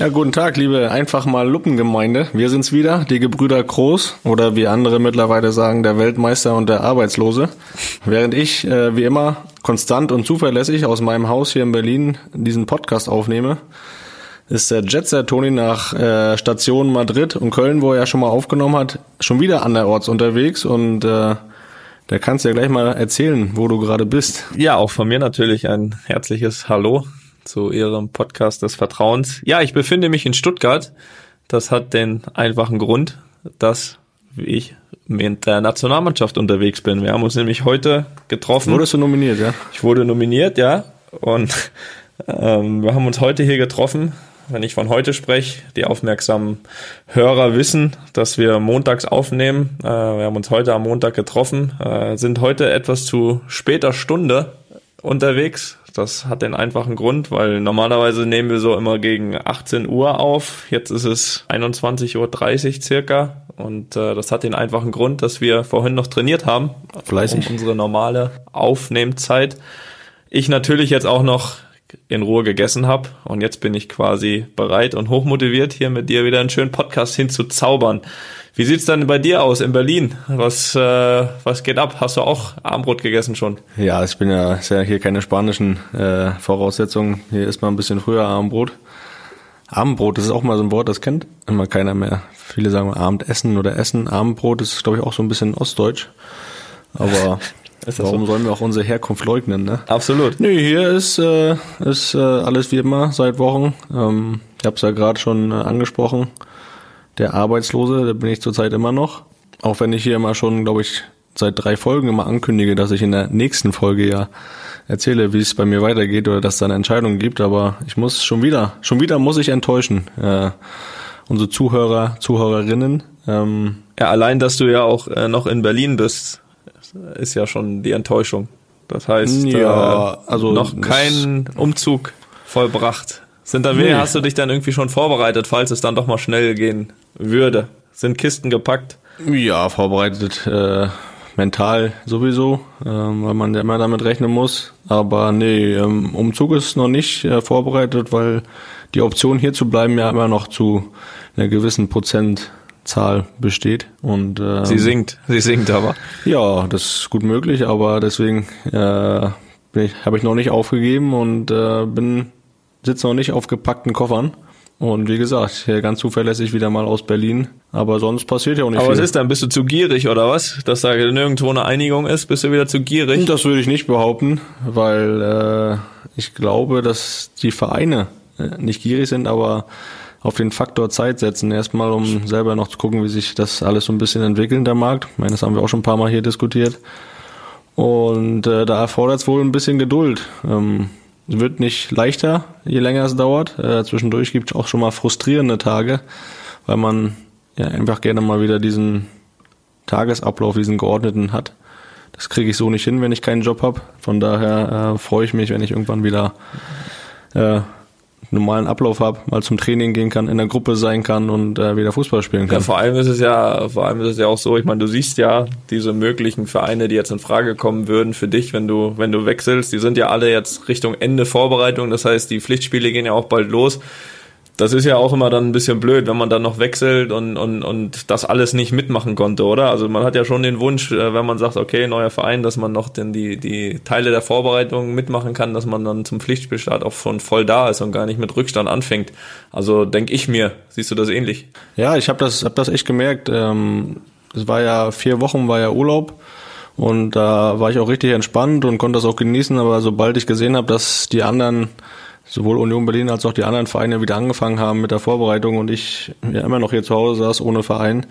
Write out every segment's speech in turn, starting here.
Ja, guten Tag, liebe einfach mal Luppengemeinde. Wir sind's wieder, die Gebrüder Groß oder wie andere mittlerweile sagen, der Weltmeister und der Arbeitslose. Während ich, äh, wie immer, konstant und zuverlässig aus meinem Haus hier in Berlin diesen Podcast aufnehme, ist der Jetser Toni nach äh, Station Madrid und Köln, wo er ja schon mal aufgenommen hat, schon wieder anderorts unterwegs und äh, der kannst ja gleich mal erzählen, wo du gerade bist. Ja, auch von mir natürlich ein herzliches Hallo zu Ihrem Podcast des Vertrauens. Ja, ich befinde mich in Stuttgart. Das hat den einfachen Grund, dass ich mit der Nationalmannschaft unterwegs bin. Wir haben uns nämlich heute getroffen. Wurdest du nominiert, ja? Ich wurde nominiert, ja. Und ähm, wir haben uns heute hier getroffen. Wenn ich von heute spreche, die aufmerksamen Hörer wissen, dass wir montags aufnehmen. Äh, wir haben uns heute am Montag getroffen, äh, sind heute etwas zu später Stunde unterwegs. Das hat den einfachen Grund, weil normalerweise nehmen wir so immer gegen 18 Uhr auf. Jetzt ist es 21.30 Uhr circa. Und äh, das hat den einfachen Grund, dass wir vorhin noch trainiert haben. Fleißig. Um unsere normale Aufnehmzeit. Ich natürlich jetzt auch noch in Ruhe gegessen habe und jetzt bin ich quasi bereit und hochmotiviert, hier mit dir wieder einen schönen Podcast hinzuzaubern. Wie sieht's dann bei dir aus in Berlin? Was, äh, was geht ab? Hast du auch Armbrot gegessen schon? Ja, ich bin ja, ist ja hier keine spanischen äh, Voraussetzungen. Hier ist mal ein bisschen früher Abendbrot. Abendbrot, das ist auch mal so ein Wort, das kennt immer keiner mehr. Viele sagen Abendessen oder Essen. Abendbrot ist, glaube ich, auch so ein bisschen ostdeutsch. Aber warum sollen wir auch unsere Herkunft leugnen, ne? Absolut. Nee, hier ist, äh, ist äh, alles wie immer seit Wochen. Ähm, ich habe es ja gerade schon äh, angesprochen. Der Arbeitslose, da bin ich zurzeit immer noch. Auch wenn ich hier immer schon, glaube ich, seit drei Folgen immer ankündige, dass ich in der nächsten Folge ja erzähle, wie es bei mir weitergeht oder dass es da eine Entscheidung gibt. Aber ich muss schon wieder, schon wieder muss ich enttäuschen. Äh, unsere Zuhörer, Zuhörerinnen. Ähm, Ja, allein, dass du ja auch äh, noch in Berlin bist, ist ja schon die Enttäuschung. Das heißt, Ja, äh, also noch kein Umzug vollbracht. Sind da Nee. hast du dich dann irgendwie schon vorbereitet, falls es dann doch mal schnell gehen würde? Sind Kisten gepackt? Ja, vorbereitet äh, mental sowieso, ähm, weil man ja immer damit rechnen muss. Aber nee, ähm, Umzug ist noch nicht äh, vorbereitet, weil die Option hier zu bleiben ja immer noch zu einer gewissen Prozentzahl besteht. Und ähm, Sie singt, sie singt aber. ja, das ist gut möglich, aber deswegen äh, habe ich noch nicht aufgegeben und äh, bin sitze noch nicht auf gepackten Koffern. Und wie gesagt, ganz zuverlässig wieder mal aus Berlin. Aber sonst passiert ja auch nicht Aber viel. was ist dann? Bist du zu gierig oder was? Dass da nirgendwo eine Einigung ist? Bist du wieder zu gierig? Das würde ich nicht behaupten, weil äh, ich glaube, dass die Vereine äh, nicht gierig sind, aber auf den Faktor Zeit setzen. Erstmal, um selber noch zu gucken, wie sich das alles so ein bisschen entwickelt, der Markt. Ich meine, das haben wir auch schon ein paar Mal hier diskutiert. Und äh, da erfordert es wohl ein bisschen Geduld. Ähm, wird nicht leichter, je länger es dauert. Äh, zwischendurch gibt es auch schon mal frustrierende Tage, weil man ja einfach gerne mal wieder diesen Tagesablauf, diesen geordneten hat. Das kriege ich so nicht hin, wenn ich keinen Job habe. Von daher äh, freue ich mich, wenn ich irgendwann wieder äh, normalen Ablauf habe, mal zum Training gehen kann, in der Gruppe sein kann und äh, wieder Fußball spielen Ja, kann. vor allem ist es ja, vor allem ist es ja auch so, ich meine, du siehst ja diese möglichen Vereine, die jetzt in Frage kommen würden für dich, wenn du, wenn du wechselst, die sind ja alle jetzt Richtung Ende Vorbereitung, das heißt, die Pflichtspiele gehen ja auch bald los. Das ist ja auch immer dann ein bisschen blöd, wenn man dann noch wechselt und, und, und das alles nicht mitmachen konnte, oder? Also man hat ja schon den Wunsch, äh, wenn man sagt, okay, neuer Verein, dass man noch denn die, die Teile der Vorbereitung mitmachen kann, dass man dann zum Pflichtspielstart auch schon voll da ist und gar nicht mit Rückstand anfängt. Also denke ich mir, siehst du das ähnlich? Ja, ich habe das, hab das echt gemerkt. Ähm, es war ja vier Wochen, war ja Urlaub und da war ich auch richtig entspannt und konnte das auch genießen. Aber sobald ich gesehen habe, dass die anderen, sowohl Union Berlin als auch die anderen Vereine wieder angefangen haben mit der Vorbereitung und ich ja immer noch hier zu Hause saß ohne Verein,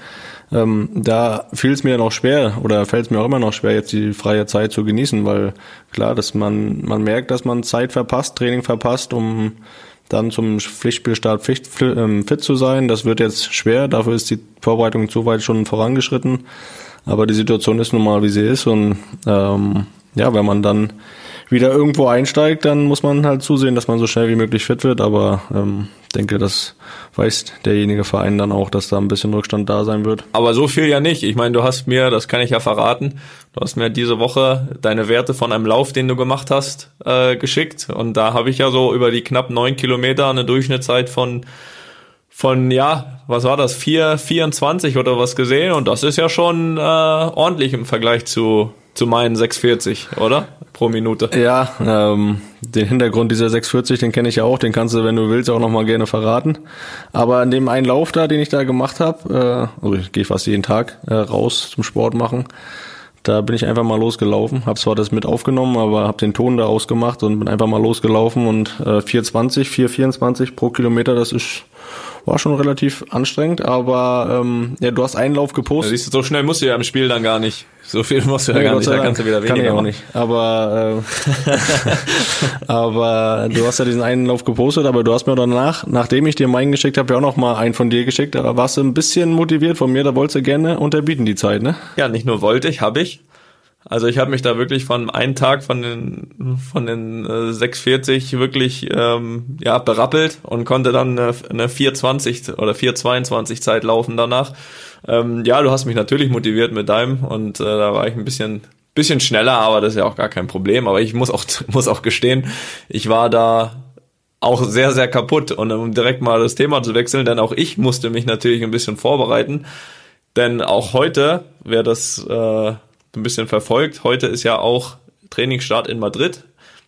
ähm, da fiel es mir noch schwer oder fällt es mir auch immer noch schwer, jetzt die freie Zeit zu genießen, weil klar, dass man man merkt, dass man Zeit verpasst, Training verpasst, um dann zum Pflichtspielstart Pflicht, fli- ähm, fit zu sein. Das wird jetzt schwer, dafür ist die Vorbereitung zu weit schon vorangeschritten. Aber die Situation ist nun mal, wie sie ist. Und ähm, ja, wenn man dann wieder irgendwo einsteigt, dann muss man halt zusehen, dass man so schnell wie möglich fit wird. Aber ähm, denke, das weiß derjenige Verein dann auch, dass da ein bisschen Rückstand da sein wird. Aber so viel ja nicht. Ich meine, du hast mir, das kann ich ja verraten, du hast mir diese Woche deine Werte von einem Lauf, den du gemacht hast, äh, geschickt. Und da habe ich ja so über die knapp neun Kilometer eine Durchschnittszeit von von, ja, was war das, 4, 24 oder was gesehen und das ist ja schon äh, ordentlich im Vergleich zu, zu meinen 640, oder? Pro Minute. Ja, ähm, den Hintergrund dieser 640, den kenne ich ja auch, den kannst du, wenn du willst, auch nochmal gerne verraten. Aber an dem einen Lauf da, den ich da gemacht habe, äh, also ich gehe fast jeden Tag äh, raus zum Sport machen, da bin ich einfach mal losgelaufen, habe zwar das mit aufgenommen, aber habe den Ton da ausgemacht und bin einfach mal losgelaufen und äh, 420, 424 pro Kilometer, das ist war schon relativ anstrengend, aber ähm, ja, du hast einen Lauf gepostet. Ja, siehst du, so schnell musst du ja im Spiel dann gar nicht. So viel musst du ja, ja gar nicht, da kannst du wieder weniger Kann ich auch nicht. Aber, äh, aber du hast ja diesen einen Lauf gepostet, aber du hast mir danach, nachdem ich dir meinen geschickt habe, ja auch noch mal einen von dir geschickt. Da warst du ein bisschen motiviert von mir, da wolltest du gerne unterbieten die Zeit, ne? Ja, nicht nur wollte ich, habe ich. Also ich habe mich da wirklich von einem Tag von den von den äh, 640 wirklich ähm, ja berappelt und konnte dann eine, eine 420 oder 422 Zeit laufen danach. Ähm, ja, du hast mich natürlich motiviert mit deinem und äh, da war ich ein bisschen bisschen schneller, aber das ist ja auch gar kein Problem. Aber ich muss auch muss auch gestehen, ich war da auch sehr sehr kaputt und um direkt mal das Thema zu wechseln, denn auch ich musste mich natürlich ein bisschen vorbereiten, denn auch heute, wer das äh, ein bisschen verfolgt. Heute ist ja auch Trainingsstart in Madrid.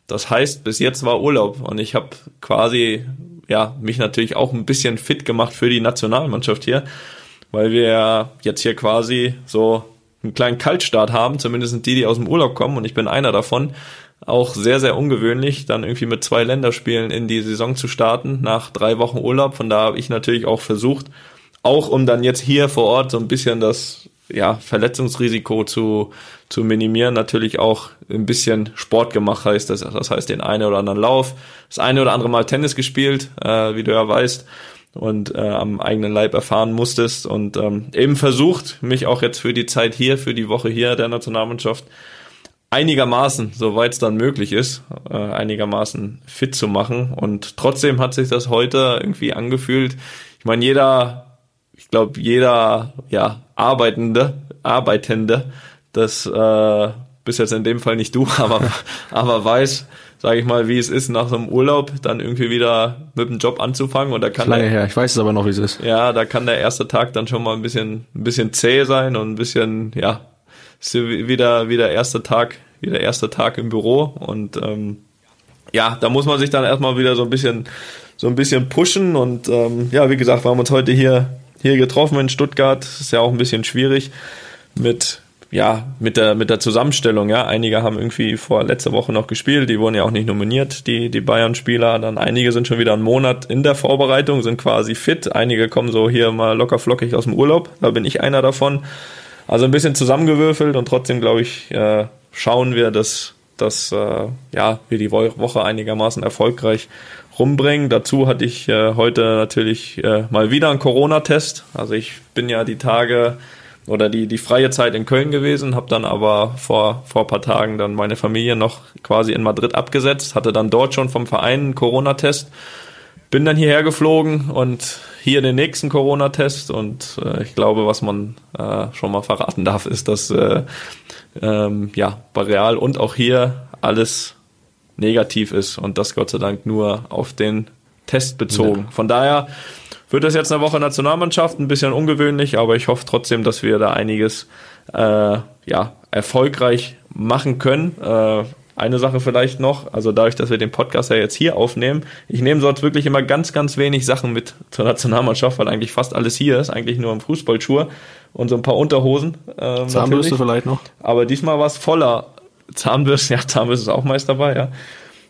Das heißt, bis jetzt war Urlaub und ich habe quasi ja mich natürlich auch ein bisschen fit gemacht für die Nationalmannschaft hier, weil wir jetzt hier quasi so einen kleinen Kaltstart haben, zumindest die, die aus dem Urlaub kommen und ich bin einer davon. Auch sehr, sehr ungewöhnlich, dann irgendwie mit zwei Länderspielen in die Saison zu starten, nach drei Wochen Urlaub. Von da habe ich natürlich auch versucht, auch um dann jetzt hier vor Ort so ein bisschen das ja, Verletzungsrisiko zu, zu minimieren, natürlich auch ein bisschen Sport gemacht heißt. Das, das heißt, den einen oder anderen Lauf, das eine oder andere Mal Tennis gespielt, äh, wie du ja weißt, und äh, am eigenen Leib erfahren musstest und ähm, eben versucht, mich auch jetzt für die Zeit hier, für die Woche hier der Nationalmannschaft einigermaßen, soweit es dann möglich ist, äh, einigermaßen fit zu machen. Und trotzdem hat sich das heute irgendwie angefühlt. Ich meine, jeder ich glaube, jeder ja, Arbeitende, Arbeitende, das äh, bist jetzt in dem Fall nicht du, aber, aber weiß, sage ich mal, wie es ist, nach so einem Urlaub dann irgendwie wieder mit dem Job anzufangen. Und da kann Lange der, her, ich weiß es aber noch, wie es ist. Ja, da kann der erste Tag dann schon mal ein bisschen, ein bisschen zäh sein und ein bisschen, ja, ist wieder, wieder erster Tag, wieder erster Tag im Büro. Und ähm, ja, da muss man sich dann erstmal wieder so ein bisschen, so ein bisschen pushen. Und ähm, ja, wie gesagt, wir haben uns heute hier hier getroffen in Stuttgart. Ist ja auch ein bisschen schwierig mit ja, mit der, mit der Zusammenstellung, ja. Einige haben irgendwie vor letzter Woche noch gespielt, die wurden ja auch nicht nominiert, die, die Bayern-Spieler. Dann einige sind schon wieder einen Monat in der Vorbereitung, sind quasi fit. Einige kommen so hier mal locker flockig aus dem Urlaub. Da bin ich einer davon. Also ein bisschen zusammengewürfelt und trotzdem, glaube ich, äh, schauen wir, dass, dass äh, ja, wir die Woche einigermaßen erfolgreich rumbringen. Dazu hatte ich äh, heute natürlich äh, mal wieder einen Corona-Test. Also ich bin ja die Tage oder die, die freie Zeit in Köln gewesen, habe dann aber vor, vor paar Tagen dann meine Familie noch quasi in Madrid abgesetzt, hatte dann dort schon vom Verein einen Corona-Test, bin dann hierher geflogen und hier den nächsten Corona-Test und äh, ich glaube, was man äh, schon mal verraten darf, ist, dass äh, ähm, ja, bei Real und auch hier alles negativ ist und das Gott sei Dank nur auf den Test bezogen. Ja. Von daher wird das jetzt eine Woche Nationalmannschaft, ein bisschen ungewöhnlich, aber ich hoffe trotzdem, dass wir da einiges äh, ja, erfolgreich machen können. Äh, eine Sache vielleicht noch, also dadurch, dass wir den Podcast ja jetzt hier aufnehmen, ich nehme sonst wirklich immer ganz, ganz wenig Sachen mit zur Nationalmannschaft, weil eigentlich fast alles hier ist, eigentlich nur im Fußballschuhe und so ein paar Unterhosen. Ähm, Zahnbürste vielleicht noch. Aber diesmal war es voller Zahnbürste, ja, Zahnbürste ist auch meist dabei, ja.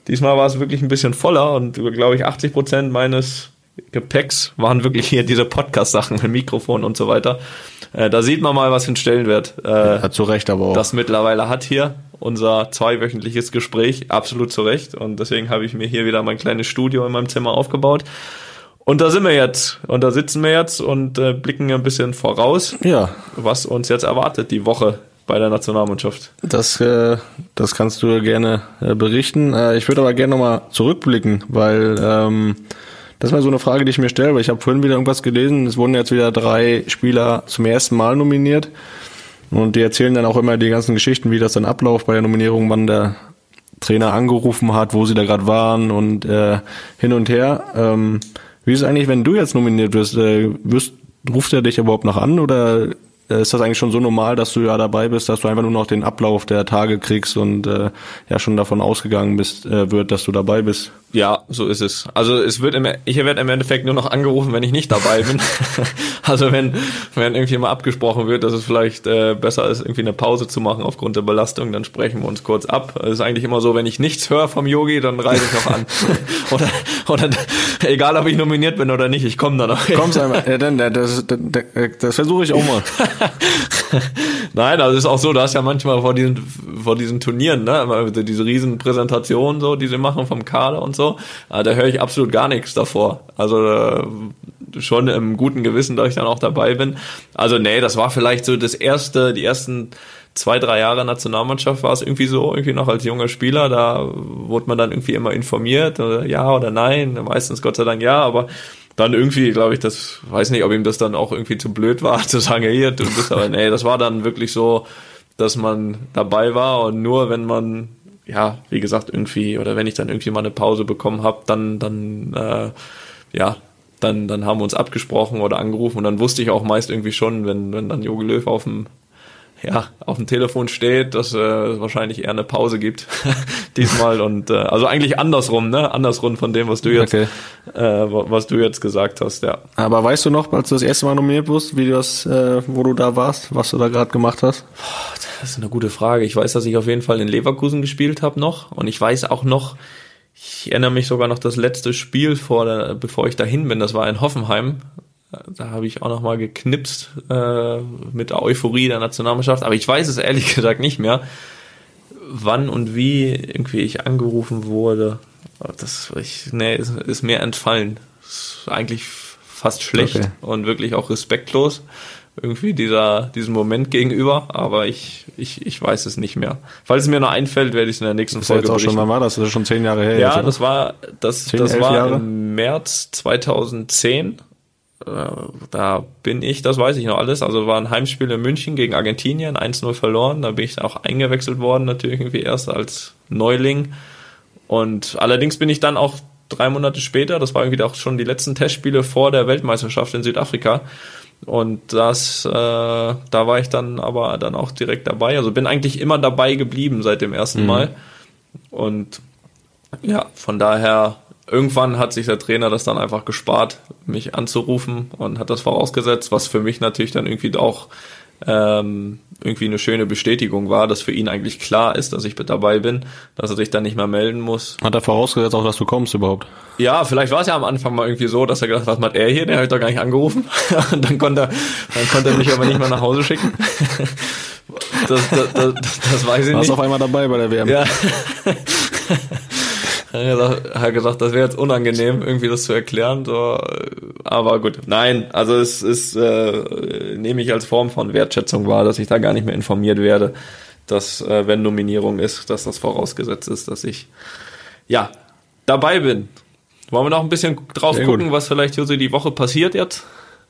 Diesmal war es wirklich ein bisschen voller und glaube ich 80 Prozent meines Gepäcks waren wirklich hier diese Podcast-Sachen mit Mikrofon und so weiter. Äh, da sieht man mal, was für einen Stellenwert äh, ja, zu Recht aber auch. das mittlerweile hat hier. Unser zweiwöchentliches Gespräch, absolut zu Recht. Und deswegen habe ich mir hier wieder mein kleines Studio in meinem Zimmer aufgebaut. Und da sind wir jetzt. Und da sitzen wir jetzt und äh, blicken ein bisschen voraus, ja. was uns jetzt erwartet die Woche bei der Nationalmannschaft? Das, äh, das kannst du gerne äh, berichten. Äh, ich würde aber gerne nochmal zurückblicken, weil ähm, das war so eine Frage, die ich mir stelle, weil ich habe vorhin wieder irgendwas gelesen. Es wurden jetzt wieder drei Spieler zum ersten Mal nominiert. Und die erzählen dann auch immer die ganzen Geschichten, wie das dann abläuft bei der Nominierung, wann der Trainer angerufen hat, wo sie da gerade waren und äh, hin und her. Ähm, wie ist es eigentlich, wenn du jetzt nominiert wirst? Äh, wirst ruft er dich überhaupt noch an oder ist das eigentlich schon so normal, dass du ja dabei bist, dass du einfach nur noch den Ablauf der Tage kriegst und äh, ja schon davon ausgegangen bist, äh, wird, dass du dabei bist? Ja, so ist es. Also es wird im, ich werde im Endeffekt nur noch angerufen, wenn ich nicht dabei bin. also wenn, wenn irgendwie mal abgesprochen wird, dass es vielleicht äh, besser ist, irgendwie eine Pause zu machen aufgrund der Belastung, dann sprechen wir uns kurz ab. Es ist eigentlich immer so, wenn ich nichts höre vom Yogi, dann reise ich noch an. oder, oder egal, ob ich nominiert bin oder nicht, ich komme dann noch. Kommst einmal, ja, dann, das, das, das versuche ich auch mal. Nein, also es ist auch so, du hast ja manchmal vor diesen, vor diesen Turnieren, ne, diese riesen Präsentationen so, die sie machen vom Kader und so so, äh, da höre ich absolut gar nichts davor. Also äh, schon im guten Gewissen, dass ich dann auch dabei bin. Also nee, das war vielleicht so das erste, die ersten zwei, drei Jahre Nationalmannschaft war es irgendwie so, irgendwie noch als junger Spieler, da wurde man dann irgendwie immer informiert, oder ja oder nein, meistens Gott sei Dank ja, aber dann irgendwie, glaube ich, das, weiß nicht, ob ihm das dann auch irgendwie zu blöd war, zu sagen, hier, du bist aber, nee, das war dann wirklich so, dass man dabei war und nur wenn man ja, wie gesagt, irgendwie, oder wenn ich dann irgendwie mal eine Pause bekommen habe, dann, dann, äh, ja, dann, dann haben wir uns abgesprochen oder angerufen. Und dann wusste ich auch meist irgendwie schon, wenn, wenn dann Jogi Löw auf dem ja, auf dem Telefon steht, dass äh, wahrscheinlich eher eine Pause gibt diesmal und äh, also eigentlich andersrum, ne? Andersrum von dem, was du jetzt, okay. äh, was du jetzt gesagt hast, ja. Aber weißt du noch, als du das erste Mal nominiert wurdest, wie du das, äh, wo du da warst, was du da gerade gemacht hast? Das ist eine gute Frage. Ich weiß, dass ich auf jeden Fall in Leverkusen gespielt habe noch und ich weiß auch noch, ich erinnere mich sogar noch das letzte Spiel vor bevor ich dahin bin, das war in Hoffenheim da habe ich auch noch mal geknipst äh, mit der Euphorie der Nationalmannschaft. Aber ich weiß es ehrlich gesagt nicht mehr, wann und wie irgendwie ich angerufen wurde. Das ich, nee, ist, ist mir entfallen. Ist eigentlich fast schlecht okay. und wirklich auch respektlos irgendwie dieser diesem Moment gegenüber, aber ich, ich, ich weiß es nicht mehr. Falls es mir noch einfällt, werde ich es in der nächsten das Folge jetzt auch schon, wann war das? Das ist schon zehn Jahre her. Ja, jetzt, das war das, 10, das war Jahre? im März 2010 äh, da bin ich, das weiß ich noch alles. Also war ein Heimspiel in München gegen Argentinien, 1-0 verloren. Da bin ich auch eingewechselt worden, natürlich irgendwie erst als Neuling. Und allerdings bin ich dann auch drei Monate später, das war irgendwie auch schon die letzten Testspiele vor der Weltmeisterschaft in Südafrika. Und das, äh, da war ich dann aber dann auch direkt dabei. Also bin eigentlich immer dabei geblieben seit dem ersten mhm. Mal. Und ja, von daher irgendwann hat sich der Trainer das dann einfach gespart, mich anzurufen und hat das vorausgesetzt, was für mich natürlich dann irgendwie auch ähm, irgendwie eine schöne Bestätigung war, dass für ihn eigentlich klar ist, dass ich mit dabei bin, dass er sich dann nicht mehr melden muss. Hat er vorausgesetzt auch, dass du kommst überhaupt? Ja, vielleicht war es ja am Anfang mal irgendwie so, dass er gedacht hat, was macht er hier? Der hat doch gar nicht angerufen. und dann konnte er, dann konnte er mich aber nicht mehr nach Hause schicken. das, das, das, das weiß ich Warst nicht. Warst auf einmal dabei bei der WM. Ja. Er hat gesagt, das wäre jetzt unangenehm, irgendwie das zu erklären. So. Aber gut, nein, also es ist, äh, nehme ich als Form von Wertschätzung wahr, dass ich da gar nicht mehr informiert werde, dass, äh, wenn Nominierung ist, dass das vorausgesetzt ist, dass ich ja dabei bin. Wollen wir noch ein bisschen drauf Sehr gucken, gut. was vielleicht hier so die Woche passiert jetzt?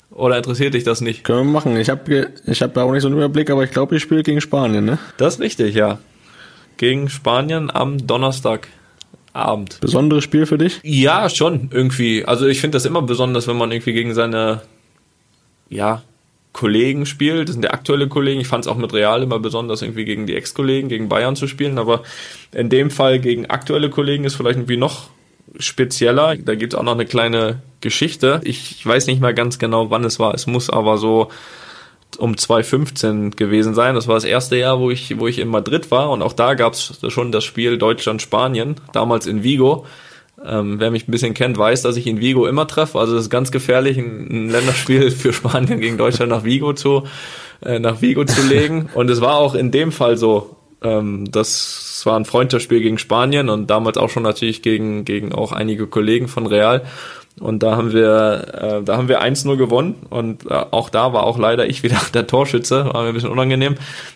Oder interessiert dich das nicht? Können wir machen. Ich habe ich hab da auch nicht so einen Überblick, aber ich glaube, ich spiele gegen Spanien, ne? Das ist richtig, ja. Gegen Spanien am Donnerstag. Abend. Besonderes Spiel für dich? Ja, schon, irgendwie. Also ich finde das immer besonders, wenn man irgendwie gegen seine, ja, Kollegen spielt. Das sind der aktuelle Kollegen. Ich fand es auch mit Real immer besonders, irgendwie gegen die Ex-Kollegen, gegen Bayern zu spielen. Aber in dem Fall gegen aktuelle Kollegen ist vielleicht irgendwie noch spezieller. Da gibt es auch noch eine kleine Geschichte. Ich weiß nicht mehr ganz genau, wann es war. Es muss aber so um 2015 gewesen sein. Das war das erste Jahr, wo ich, wo ich in Madrid war und auch da gab es schon das Spiel Deutschland-Spanien, damals in Vigo. Ähm, wer mich ein bisschen kennt, weiß, dass ich in Vigo immer treffe. Also es ist ganz gefährlich, ein, ein Länderspiel für Spanien gegen Deutschland nach Vigo zu, äh, nach Vigo zu legen. Und es war auch in dem Fall so. Ähm, das war ein Freundschaftsspiel gegen Spanien und damals auch schon natürlich gegen, gegen auch einige Kollegen von Real. Und da haben wir, äh, da haben wir 1-0 gewonnen. Und äh, auch da war auch leider ich wieder der Torschütze. War mir ein bisschen unangenehm.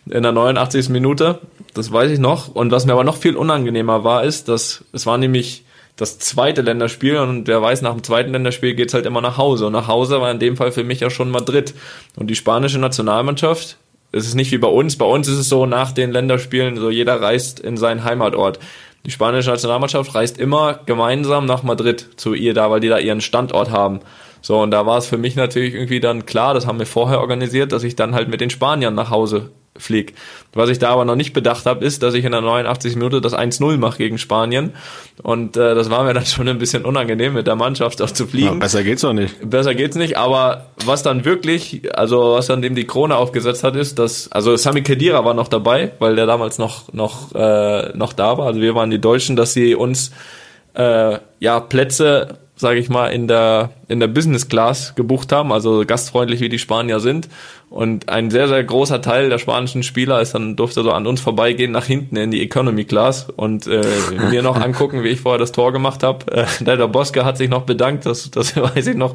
In der 89. Minute. Das weiß ich noch. Und was mir aber noch viel unangenehmer war, ist, dass es war nämlich das zweite Länderspiel und wer weiß, nach dem zweiten Länderspiel geht's halt immer nach Hause. Und nach Hause war in dem Fall für mich ja schon Madrid. Und die spanische Nationalmannschaft, es ist nicht wie bei uns. Bei uns ist es so, nach den Länderspielen, so jeder reist in seinen Heimatort. Die spanische Nationalmannschaft reist immer gemeinsam nach Madrid zu ihr da, weil die da ihren Standort haben. So, und da war es für mich natürlich irgendwie dann klar, das haben wir vorher organisiert, dass ich dann halt mit den Spaniern nach Hause fliege. Was ich da aber noch nicht bedacht habe, ist, dass ich in der 89. Minute das 1-0 mache gegen Spanien. Und äh, das war mir dann schon ein bisschen unangenehm, mit der Mannschaft auch zu fliegen. Ja, besser geht's doch nicht. Besser geht's nicht, aber was dann wirklich, also was dann dem die Krone aufgesetzt hat, ist, dass, also Sami Khedira war noch dabei, weil der damals noch, noch, äh, noch da war. Also wir waren die Deutschen, dass sie uns äh, ja Plätze sage ich mal, in der, in der Business Class gebucht haben, also gastfreundlich wie die Spanier sind. Und ein sehr, sehr großer Teil der spanischen Spieler ist dann, durfte so an uns vorbeigehen nach hinten in die Economy Class und äh, mir noch angucken, wie ich vorher das Tor gemacht habe. Äh, der Boske hat sich noch bedankt, das, das weiß ich noch.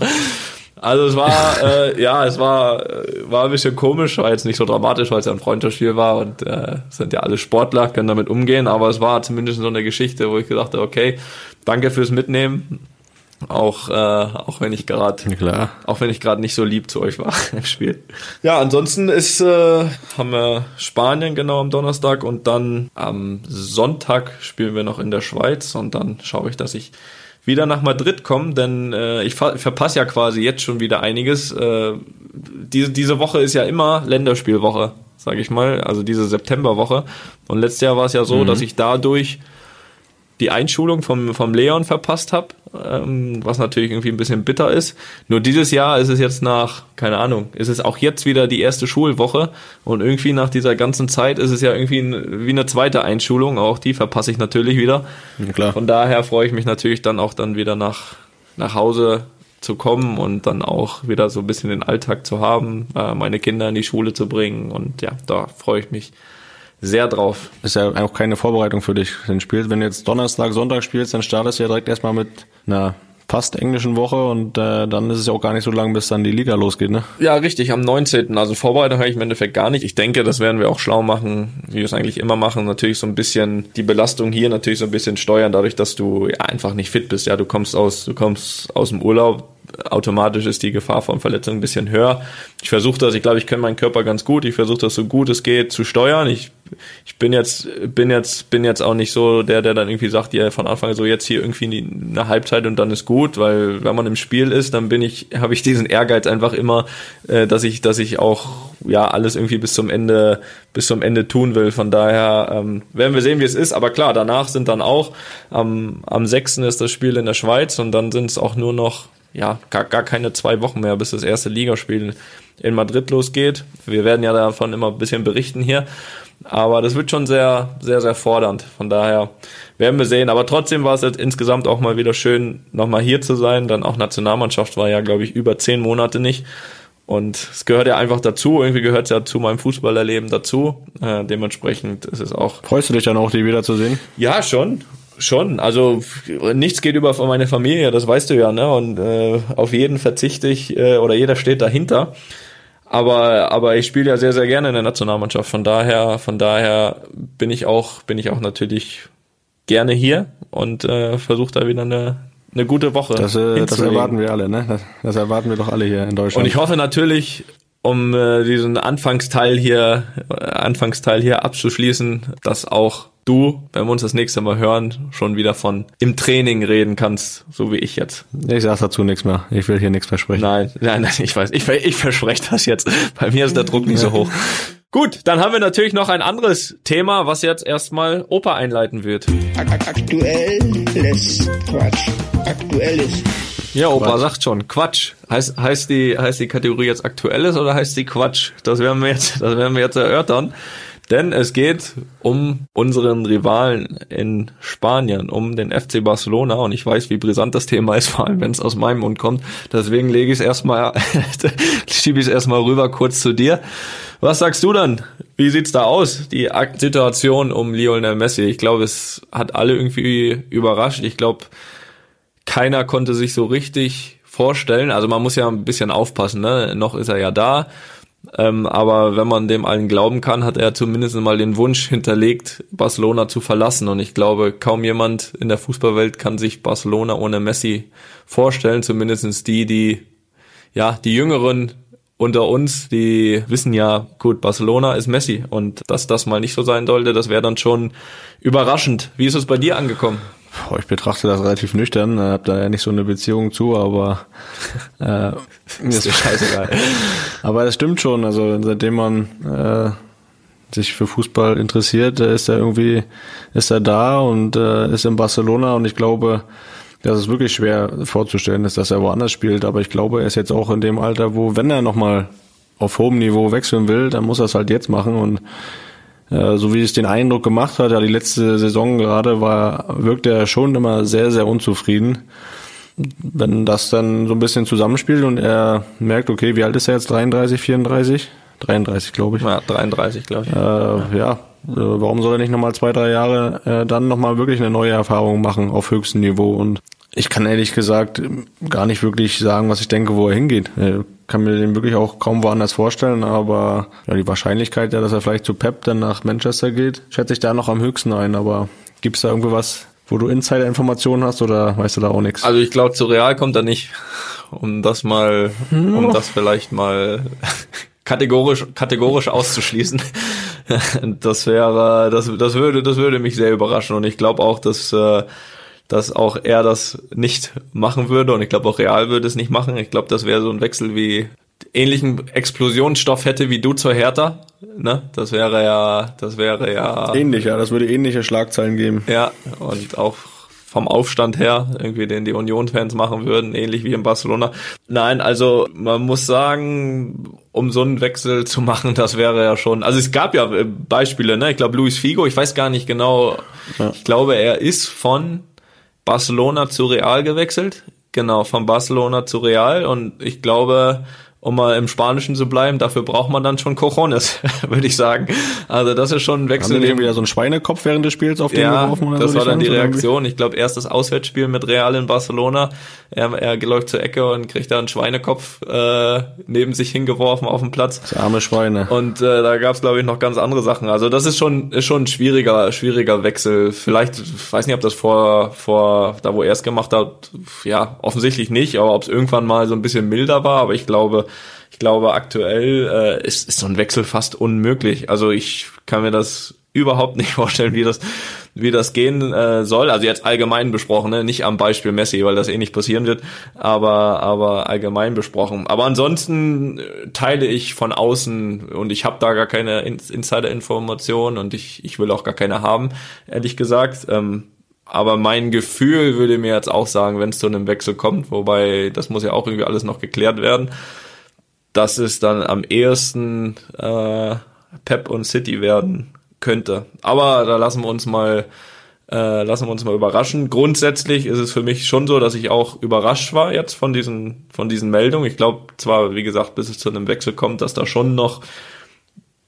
Also es war, äh, ja, es war, war ein bisschen komisch, war jetzt nicht so dramatisch, weil es ja ein Freundschaftsspiel war und äh, sind ja alle Sportler, können damit umgehen, aber es war zumindest so eine Geschichte, wo ich gedacht habe, okay, danke fürs Mitnehmen auch äh, auch wenn ich gerade klar. auch wenn ich gerade nicht so lieb zu euch war im Spiel. Ja ansonsten ist äh, haben wir Spanien genau am Donnerstag und dann am Sonntag spielen wir noch in der Schweiz und dann schaue ich dass ich wieder nach Madrid komme denn äh, ich ver verpasse ja quasi jetzt schon wieder einiges. Äh, diese diese Woche ist ja immer Länderspielwoche sage ich mal also diese Septemberwoche. Und letztes Jahr war es ja so mhm. dass ich dadurch die Einschulung vom, vom Leon verpasst habe, ähm, was natürlich irgendwie ein bisschen bitter ist. Nur dieses Jahr ist es jetzt nach, keine Ahnung, ist es auch jetzt wieder die erste Schulwoche und irgendwie nach dieser ganzen Zeit ist es ja irgendwie ein, wie eine zweite Einschulung, auch die verpasse ich natürlich wieder. Ja, klar. Von daher freue ich mich natürlich dann auch dann wieder nach, nach Hause zu kommen und dann auch wieder so ein bisschen den Alltag zu haben, äh, meine Kinder in die Schule zu bringen und ja, da freue ich mich sehr drauf. Ist ja auch keine Vorbereitung für dich. Wenn, spielst, wenn du jetzt Donnerstag, Sonntag spielst, dann startest du ja direkt erstmal mit einer fast englischen Woche und äh, dann ist es ja auch gar nicht so lang, bis dann die Liga losgeht, ne? Ja, richtig, am 19. Also Vorbereitung habe ich im Endeffekt gar nicht. Ich denke, das werden wir auch schlau machen, wie wir es eigentlich immer machen. Natürlich so ein bisschen die Belastung hier natürlich so ein bisschen steuern, dadurch, dass du ja, einfach nicht fit bist. Ja, du kommst aus, du kommst aus dem Urlaub, automatisch ist die Gefahr von Verletzungen ein bisschen höher. Ich versuche das, ich glaube, ich kenne meinen Körper ganz gut. Ich versuche das so gut es geht zu steuern. Ich, ich bin jetzt, bin jetzt, bin jetzt auch nicht so der, der dann irgendwie sagt, ja, von Anfang so jetzt hier irgendwie eine Halbzeit und dann ist gut, weil wenn man im Spiel ist, dann bin ich, habe ich diesen Ehrgeiz einfach immer, äh, dass ich, dass ich auch ja alles irgendwie bis zum Ende, bis zum Ende tun will. Von daher ähm, werden wir sehen, wie es ist. Aber klar, danach sind dann auch am, am 6. ist das Spiel in der Schweiz und dann sind es auch nur noch ja, gar, gar keine zwei Wochen mehr, bis das erste Ligaspiel in Madrid losgeht. Wir werden ja davon immer ein bisschen berichten hier. Aber das wird schon sehr, sehr, sehr fordernd. Von daher werden wir sehen. Aber trotzdem war es jetzt insgesamt auch mal wieder schön, nochmal hier zu sein. Dann auch Nationalmannschaft war ja, glaube ich, über zehn Monate nicht. Und es gehört ja einfach dazu. Irgendwie gehört es ja zu meinem Fußballerleben dazu. Äh, dementsprechend ist es auch. Freust du dich dann auch, die wiederzusehen? Ja, schon schon. Also nichts geht über meine Familie, das weißt du ja, ne? Und äh, auf jeden verzichte ich äh, oder jeder steht dahinter. Aber aber ich spiele ja sehr sehr gerne in der Nationalmannschaft. Von daher von daher bin ich auch bin ich auch natürlich gerne hier und äh, versuche da wieder eine eine gute Woche. Das, äh, das erwarten wir alle, ne? Das, das erwarten wir doch alle hier in Deutschland. Und ich hoffe natürlich, um äh, diesen Anfangsteil hier, äh, Anfangsteil hier abzuschließen, dass auch du, wenn wir uns das nächste Mal hören, schon wieder von im Training reden kannst, so wie ich jetzt. Ich sag dazu nichts mehr. Ich will hier nichts versprechen. Nein, nein, nein, ich weiß, ich, ich verspreche das jetzt. Bei mir ist der Druck nicht so hoch. Gut, dann haben wir natürlich noch ein anderes Thema, was jetzt erstmal Opa einleiten wird. Aktuelles Quatsch. Aktuelles. Ja, Opa Quatsch. sagt schon, Quatsch. Heißt, heißt, die, heißt die Kategorie jetzt Aktuelles oder heißt die Quatsch? Das werden wir jetzt, das werden wir jetzt erörtern. Denn es geht um unseren Rivalen in Spanien, um den FC Barcelona. Und ich weiß, wie brisant das Thema ist, vor allem wenn es aus meinem Mund kommt. Deswegen lege ich es erstmal, schiebe ich es erstmal rüber kurz zu dir. Was sagst du dann? Wie sieht's da aus? Die Situation um Lionel Messi. Ich glaube, es hat alle irgendwie überrascht. Ich glaube, keiner konnte sich so richtig vorstellen. Also man muss ja ein bisschen aufpassen, ne? Noch ist er ja da. Ähm, aber wenn man dem allen glauben kann, hat er zumindest mal den Wunsch hinterlegt, Barcelona zu verlassen. Und ich glaube, kaum jemand in der Fußballwelt kann sich Barcelona ohne Messi vorstellen. Zumindestens die, die, ja, die Jüngeren unter uns, die wissen ja, gut, Barcelona ist Messi. Und dass das mal nicht so sein sollte, das wäre dann schon überraschend. Wie ist es bei dir angekommen? Ich betrachte das relativ nüchtern, äh, habe da ja nicht so eine Beziehung zu, aber äh, ist mir scheißegal. aber das stimmt schon, also seitdem man äh, sich für Fußball interessiert, ist er irgendwie, ist er da und äh, ist in Barcelona und ich glaube, das ist wirklich schwer vorzustellen ist, dass er woanders spielt, aber ich glaube, er ist jetzt auch in dem Alter, wo, wenn er nochmal auf hohem Niveau wechseln will, dann muss er es halt jetzt machen und äh, so wie es den Eindruck gemacht hat, ja die letzte Saison gerade war, wirkt er schon immer sehr, sehr unzufrieden. Wenn das dann so ein bisschen zusammenspielt und er merkt, okay, wie alt ist er jetzt? 33, 34? 33, glaube ich. Ja, 33, glaube ich. Äh, ja, äh, warum soll er nicht nochmal zwei, drei Jahre äh, dann nochmal wirklich eine neue Erfahrung machen auf höchstem Niveau? Und ich kann ehrlich gesagt gar nicht wirklich sagen, was ich denke, wo er hingeht. Ich kann mir den wirklich auch kaum woanders vorstellen, aber ja, die Wahrscheinlichkeit, ja, dass er vielleicht zu Pep dann nach Manchester geht, schätze ich da noch am höchsten ein. Aber gibt's da irgendwie was, wo du Insider-Informationen hast oder weißt du da auch nichts? Also ich glaube, zu Real kommt er nicht. Um das mal, um das vielleicht mal kategorisch, kategorisch auszuschließen. Das wäre, das, das würde, das würde mich sehr überraschen und ich glaube auch, dass, äh, dass auch er das nicht machen würde und ich glaube auch Real würde es nicht machen. Ich glaube, das wäre so ein Wechsel wie ähnlichen Explosionsstoff hätte wie du zur Hertha. Ne? Das wäre ja, das wäre ja ähnlich, ja. Das würde ähnliche Schlagzeilen geben. Ja und auch vom Aufstand her, irgendwie den die Union-Fans machen würden, ähnlich wie in Barcelona. Nein, also man muss sagen, um so einen Wechsel zu machen, das wäre ja schon. Also es gab ja äh, Beispiele, ne? Ich glaube Luis Figo, ich weiß gar nicht genau. Ja. Ich glaube, er ist von Barcelona zu Real gewechselt. Genau, von Barcelona zu Real und ich glaube, um mal im Spanischen zu bleiben, dafür braucht man dann schon Cojones, würde ich sagen. Also das ist schon ein Wechsel. Haben die wieder so einen Schweinekopf während des Spiels auf den ja, geworfen? Oder das so war dann die Reaktion. Ich glaube, erst das Auswärtsspiel mit Real in Barcelona. Er, er läuft zur Ecke und kriegt da einen Schweinekopf äh, neben sich hingeworfen auf dem Platz. Das arme Schweine. Und äh, da gab es, glaube ich, noch ganz andere Sachen. Also das ist schon ist schon ein schwieriger schwieriger Wechsel. Vielleicht, ich weiß nicht, ob das vor vor da wo er es gemacht hat, ja offensichtlich nicht, aber ob es irgendwann mal so ein bisschen milder war. Aber ich glaube glaube, aktuell äh, ist, ist so ein Wechsel fast unmöglich. Also ich kann mir das überhaupt nicht vorstellen, wie das, wie das gehen äh, soll. Also jetzt allgemein besprochen, ne? nicht am Beispiel Messi, weil das eh nicht passieren wird, aber, aber allgemein besprochen. Aber ansonsten äh, teile ich von außen und ich habe da gar keine Insider-Informationen und ich, ich will auch gar keine haben, ehrlich gesagt. Ähm, aber mein Gefühl würde mir jetzt auch sagen, wenn es zu einem Wechsel kommt, wobei das muss ja auch irgendwie alles noch geklärt werden, dass es dann am ehesten äh, Pep und City werden könnte. Aber da lassen wir uns mal äh, lassen wir uns mal überraschen. Grundsätzlich ist es für mich schon so, dass ich auch überrascht war jetzt von diesen von diesen Meldungen. Ich glaube zwar, wie gesagt, bis es zu einem Wechsel kommt, dass da schon noch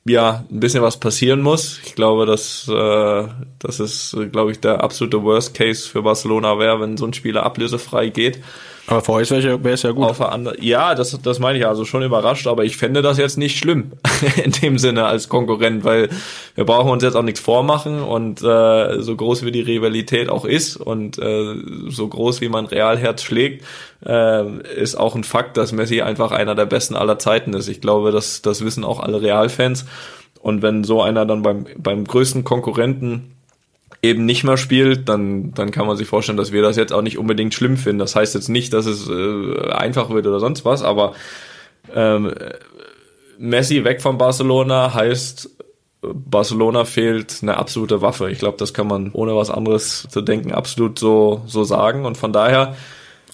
ja ein bisschen was passieren muss. Ich glaube, dass äh, das ist, glaube ich, der absolute Worst Case für Barcelona wäre, wenn so ein Spieler ablösefrei geht. Aber für euch wäre es ja gut. Auf ja, das, das meine ich also schon überrascht, aber ich fände das jetzt nicht schlimm in dem Sinne als Konkurrent, weil wir brauchen uns jetzt auch nichts vormachen und äh, so groß wie die Rivalität auch ist und äh, so groß wie mein Realherz schlägt, äh, ist auch ein Fakt, dass Messi einfach einer der besten aller Zeiten ist. Ich glaube, das, das wissen auch alle Realfans. Und wenn so einer dann beim, beim größten Konkurrenten eben nicht mehr spielt, dann, dann kann man sich vorstellen, dass wir das jetzt auch nicht unbedingt schlimm finden. Das heißt jetzt nicht, dass es äh, einfach wird oder sonst was, aber ähm, Messi weg von Barcelona heißt, Barcelona fehlt eine absolute Waffe. Ich glaube, das kann man ohne was anderes zu denken absolut so, so sagen. Und von daher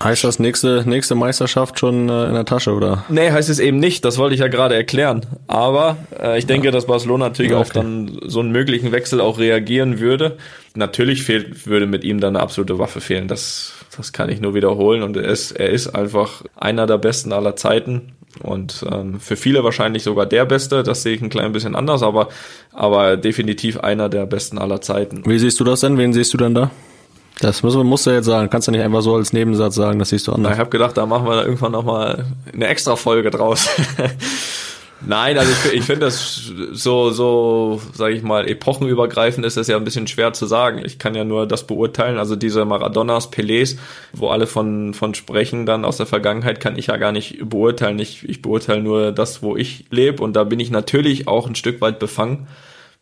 Heißt das nächste, nächste Meisterschaft schon äh, in der Tasche, oder? Nee, heißt es eben nicht. Das wollte ich ja gerade erklären. Aber äh, ich denke, ja. dass Barcelona natürlich ja, okay. auf dann so einen möglichen Wechsel auch reagieren würde. Natürlich fehlt, würde mit ihm dann eine absolute Waffe fehlen. Das, das kann ich nur wiederholen. Und er ist, er ist einfach einer der besten aller Zeiten. Und ähm, für viele wahrscheinlich sogar der Beste. Das sehe ich ein klein bisschen anders, aber, aber definitiv einer der besten aller Zeiten. Wie siehst du das denn? Wen siehst du denn da? Das müssen musst du jetzt sagen. Kannst du nicht einfach so als Nebensatz sagen, das siehst du anders. ich habe gedacht, da machen wir da irgendwann nochmal eine extra Folge draus. Nein, also ich, ich finde das so, so, sage ich mal, epochenübergreifend ist das ja ein bisschen schwer zu sagen. Ich kann ja nur das beurteilen. Also diese Maradonas, Pelés, wo alle von, von sprechen dann aus der Vergangenheit, kann ich ja gar nicht beurteilen. Ich, ich beurteile nur das, wo ich lebe und da bin ich natürlich auch ein Stück weit befangen,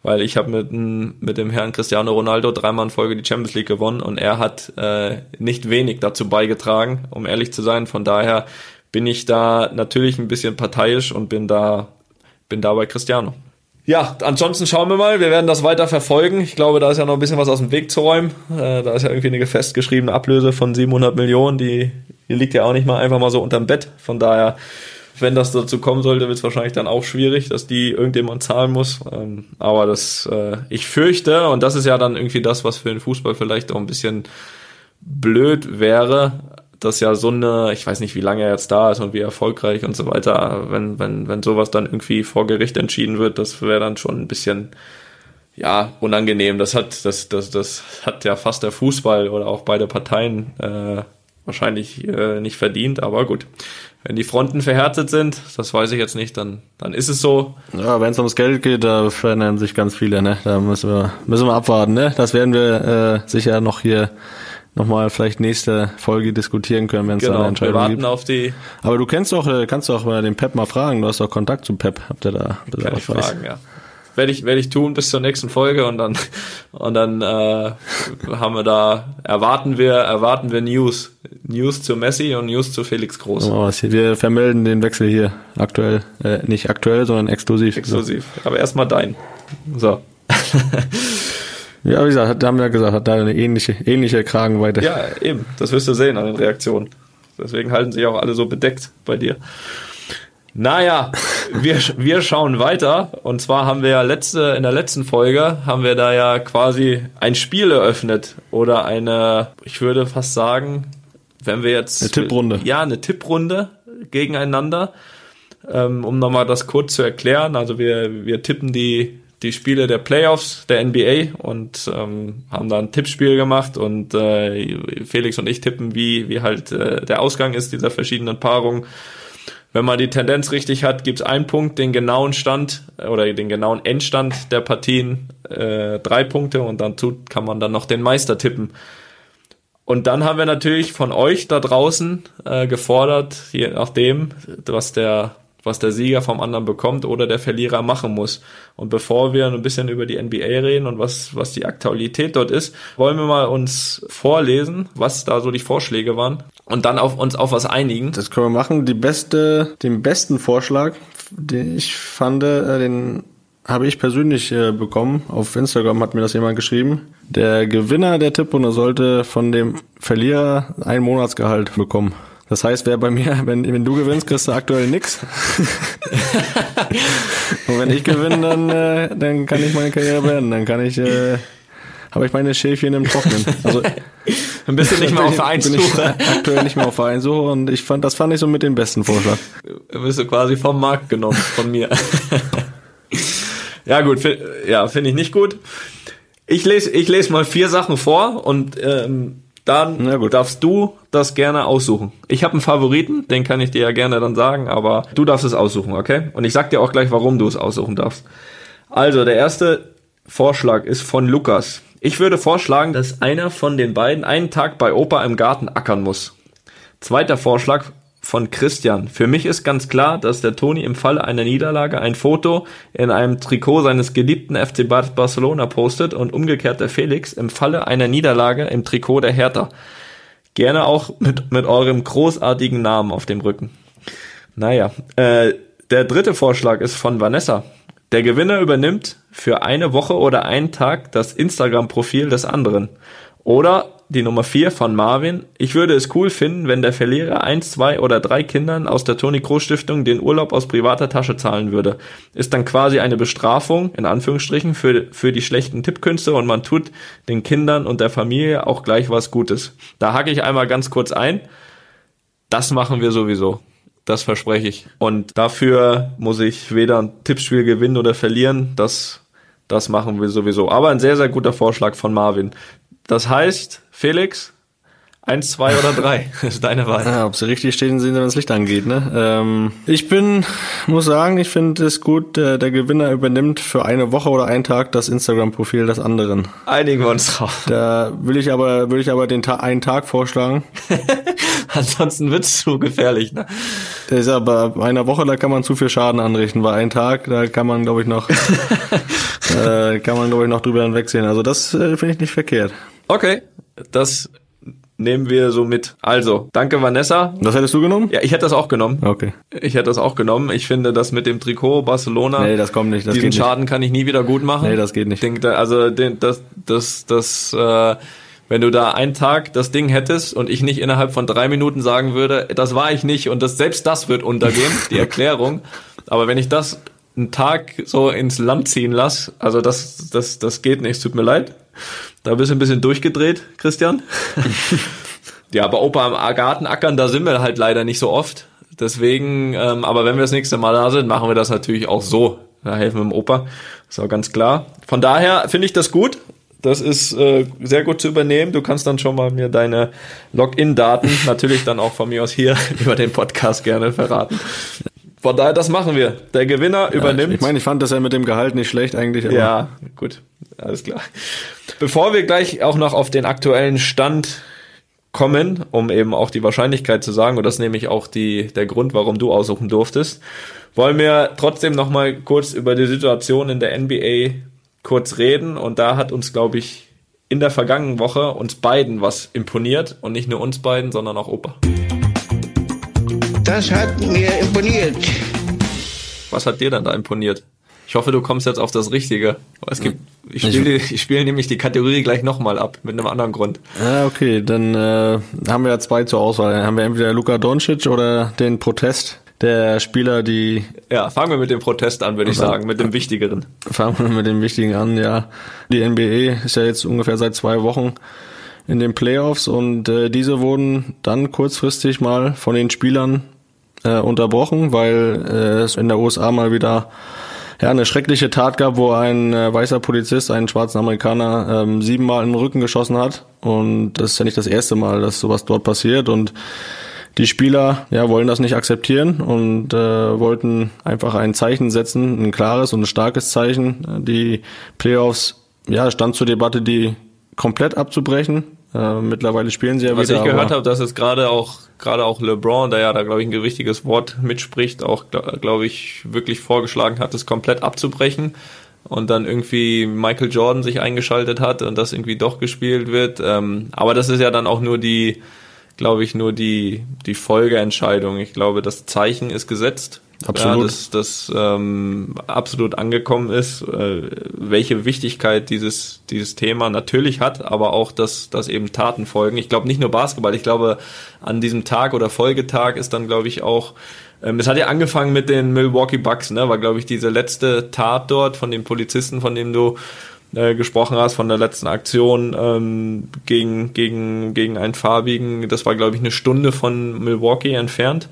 weil ich habe mit, dem- mit dem Herrn Cristiano Ronaldo dreimal in Folge die Champions League gewonnen und er hat äh, nicht wenig dazu beigetragen, um ehrlich zu sein. Von daher bin ich da natürlich ein bisschen parteiisch und bin da, bin da bei Cristiano. Ja, ansonsten schauen wir mal. Wir werden das weiter verfolgen. Ich glaube, da ist ja noch ein bisschen was aus dem Weg zu räumen. Äh, da ist ja irgendwie eine festgeschriebene Ablöse von 700 Millionen. Die, die liegt ja auch nicht mal einfach mal so unterm Bett. Von daher, wenn das dazu kommen sollte, wird es wahrscheinlich dann auch schwierig, dass die irgendjemand zahlen muss. Ähm, aber das, äh, ich fürchte, und das ist ja dann irgendwie das, was für den Fußball vielleicht auch ein bisschen blöd wäre, dass ja so eine, ich weiß nicht, wie lange er jetzt da ist und wie erfolgreich und so weiter, wenn, wenn, wenn sowas dann irgendwie vor Gericht entschieden wird, das wäre dann schon ein bisschen, ja, unangenehm. Das hat, das, das, das hat ja fast der Fußball oder auch beide Parteien äh, wahrscheinlich äh, nicht verdient, aber gut. Wenn die Fronten verhärtet sind, das weiß ich jetzt nicht, dann, dann ist es so. Ja, wenn es ums Geld geht, da verändern sich ganz viele, ne? Da müssen wir, müssen wir abwarten, ne? Das werden wir äh, sicher noch hier nochmal vielleicht nächste Folge diskutieren können, wenn es da Genau, eine wir Entscheidung warten gibt. auf die Aber du kennst doch, äh, kannst doch mal den Pep mal fragen. Du hast doch Kontakt zu Pep. Habt ihr da? habt ihr da Kann ich was? fragen, ja. Werde ich, werde ich tun bis zur nächsten Folge und dann, und dann äh, haben wir da, erwarten wir, erwarten wir News. News zu Messi und News zu Felix Groß. Oh. Wir vermelden den Wechsel hier aktuell. Äh, nicht aktuell, sondern exklusiv. Exklusiv. Aber erstmal dein. So. Ja, wie gesagt, hat- haben wir ja gesagt, hat da eine ähnliche, ähnliche Kragenweite. Ja, eben. Das wirst du sehen an den Reaktionen. Deswegen halten sich auch alle so bedeckt bei dir. Naja, wir, wir schauen weiter. Und zwar haben wir ja letzte, in der letzten Folge haben wir da ja quasi ein Spiel eröffnet. Oder eine, ich würde fast sagen, wenn wir jetzt. Eine Tipprunde. Ja, eine Tipprunde gegeneinander. Ähm, um nochmal das kurz zu erklären. Also wir, wir tippen die, die Spiele der Playoffs der NBA und ähm, haben da ein Tippspiel gemacht und äh, Felix und ich tippen, wie, wie halt äh, der Ausgang ist dieser verschiedenen Paarungen. Wenn man die Tendenz richtig hat, gibt's einen Punkt, den genauen Stand äh, oder den genauen Endstand der Partien äh, drei Punkte und dann tut, kann man dann noch den Meister tippen. Und dann haben wir natürlich von euch da draußen äh, gefordert, je nachdem, was der, was der Sieger vom anderen bekommt oder der Verlierer machen muss. Und bevor wir ein bisschen über die NBA reden und was, was die Aktualität dort ist, wollen wir mal uns vorlesen, was da so die Vorschläge waren und dann auf uns auf was einigen. Das können wir machen. Die beste, den besten Vorschlag, den ich fand, äh, den habe ich persönlich äh, bekommen. Auf Instagram hat mir das jemand geschrieben. Der Gewinner der Tipprunde sollte von dem Verlierer ein Monatsgehalt bekommen. Das heißt, wer bei mir, wenn, wenn du gewinnst, kriegst du aktuell nix. Und wenn ich gewinne, dann, äh, dann kann ich meine Karriere beenden. Dann kann ich, äh, habe ich meine Schäfchen im Trocknen. Also Dann bist du nicht mehr auf Vereinssuche. aktuell nicht mehr auf Vereinssuche und ich fand, das fand ich so mit den besten Vorschlag. Dann bist du quasi vom Markt genommen, von mir. ja, gut, ja, finde ich nicht gut. Ich lese, ich lese mal vier Sachen vor und ähm, dann darfst du das gerne aussuchen. Ich habe einen Favoriten, den kann ich dir ja gerne dann sagen, aber du darfst es aussuchen, okay? Und ich sag dir auch gleich, warum du es aussuchen darfst. Also, der erste Vorschlag ist von Lukas. Ich würde vorschlagen, dass einer von den beiden einen Tag bei Opa im Garten ackern muss. Zweiter Vorschlag von Christian. Für mich ist ganz klar, dass der Toni im Falle einer Niederlage ein Foto in einem Trikot seines geliebten FC Bar- Barcelona postet und umgekehrt der Felix im Falle einer Niederlage im Trikot der Hertha. Gerne auch mit, mit eurem großartigen Namen auf dem Rücken. Naja, äh, der dritte Vorschlag ist von Vanessa. Der Gewinner übernimmt für eine Woche oder einen Tag das Instagram-Profil des anderen. Oder die Nummer vier von Marvin. Ich würde es cool finden, wenn der Verlierer eins, zwei oder drei Kindern aus der Toni Kroos Stiftung den Urlaub aus privater Tasche zahlen würde. Ist dann quasi eine Bestrafung, in Anführungsstrichen, für, für die schlechten Tippkünste und man tut den Kindern und der Familie auch gleich was Gutes. Da hacke ich einmal ganz kurz ein. Das machen wir sowieso. Das verspreche ich. Und dafür muss ich weder ein Tippspiel gewinnen oder verlieren. Das, das machen wir sowieso. Aber ein sehr, sehr guter Vorschlag von Marvin. Das heißt, Felix, Eins, zwei oder drei. Das ist deine Wahl. Ja, ob sie richtig stehen, sehen, wenn das Licht angeht. Ne? Ähm, ich bin, muss sagen, ich finde es gut, der, der Gewinner übernimmt für eine Woche oder einen Tag das Instagram-Profil des anderen. Einigen wir uns drauf. Da will ich aber, will ich aber den Ta einen Tag vorschlagen. Ansonsten wird's zu gefährlich. Ne? Das ist aber bei einer Woche, da kann man zu viel Schaden anrichten. Bei einem Tag, da kann man, glaube ich, noch, äh, kann man, glaube ich, noch drüber hinwegsehen. Also das äh, finde ich nicht verkehrt. Okay, das nehmen wir so mit. Also, danke Vanessa. Das hättest du genommen? Ja, ich hätte das auch genommen. Okay. Ich hätte das auch genommen. Ich finde, das mit dem Trikot Barcelona. Nee, das kommt nicht. Das diesen geht nicht. Schaden kann ich nie wieder gut machen. Nee, das geht nicht. Da- also das, das, das, äh, wenn du da einen Tag das Ding hättest und ich nicht innerhalb von drei Minuten sagen würde, das war ich nicht und das selbst das wird untergehen, die Erklärung. Aber wenn ich das einen Tag so ins Land ziehen lasse, also das, das, das geht nicht. Es tut mir leid. Da bist du ein bisschen durchgedreht, Christian. Ja, aber Opa am Garten ackern, da sind wir halt leider nicht so oft. Deswegen, ähm, aber wenn wir das nächste Mal da sind, machen wir das natürlich auch so. Da helfen wir dem Opa. Ist auch ganz klar. Von daher finde ich das gut. Das ist äh, sehr gut zu übernehmen. Du kannst dann schon mal mir deine Login-Daten natürlich dann auch von mir aus hier über den Podcast gerne verraten. Von daher, das machen wir. Der Gewinner übernimmt. Ich meine, ich fand das ja mit dem Gehalt nicht schlecht eigentlich. Aber Ja, gut, alles klar. Bevor wir gleich auch noch auf den aktuellen Stand kommen, um eben auch die Wahrscheinlichkeit zu sagen, und das ist nämlich auch die, der Grund, warum du aussuchen durftest, wollen wir trotzdem noch mal kurz über die Situation in der NBA kurz reden. Und da hat uns, glaube ich, in der vergangenen Woche uns beiden was imponiert. Und nicht nur uns beiden, sondern auch Opa. Das hat mir imponiert. Was hat dir dann da imponiert? Ich hoffe, du kommst jetzt auf das Richtige. Es gibt, ich spiele ich spiele nämlich die Kategorie gleich nochmal ab, mit einem anderen Grund. Ja, okay, dann äh, haben wir ja zwei zur Auswahl. Dann haben wir entweder Luka Doncic oder den Protest der Spieler, die Ja, fangen wir mit dem Protest an, würde ich sagen, mit dem Wichtigeren. fangen wir mit dem Wichtigen an, ja. Die NBA ist ja jetzt ungefähr seit zwei Wochen in den Playoffs und äh, diese wurden dann kurzfristig mal von den Spielern äh, unterbrochen, weil äh, es in der USA mal wieder ja, eine schreckliche Tat gab, wo ein äh, weißer Polizist einen schwarzen Amerikaner ähm, siebenmal in den Rücken geschossen hat. Und das ist ja nicht das erste Mal, dass sowas dort passiert. Und die Spieler ja, wollen das nicht akzeptieren und äh, wollten einfach ein Zeichen setzen, ein klares und ein starkes Zeichen. Die Playoffs, ja, stand zur Debatte, die komplett abzubrechen. Äh, mittlerweile spielen sie ja Was wieder. ich gehört habe, dass es gerade auch gerade auch LeBron, der ja da glaube ich ein gewichtiges Wort mitspricht, auch glaube ich wirklich vorgeschlagen hat, es komplett abzubrechen und dann irgendwie Michael Jordan sich eingeschaltet hat und das irgendwie doch gespielt wird. Ähm, aber das ist ja dann auch nur die, glaube ich, nur die die Folgeentscheidung. Ich glaube, das Zeichen ist gesetzt. Absolut. Ja, dass das ähm, absolut angekommen ist, äh, welche Wichtigkeit dieses dieses Thema natürlich hat, aber auch, dass dass eben Taten folgen. Ich glaube nicht nur Basketball, ich glaube an diesem Tag oder Folgetag ist dann glaube ich auch ähm, es hat ja angefangen mit den Milwaukee Bucks, ne, war glaube ich diese letzte Tat dort von den Polizisten, von dem du äh, gesprochen hast, von der letzten Aktion ähm, gegen gegen gegen einen farbigen, das war glaube ich eine Stunde von Milwaukee entfernt.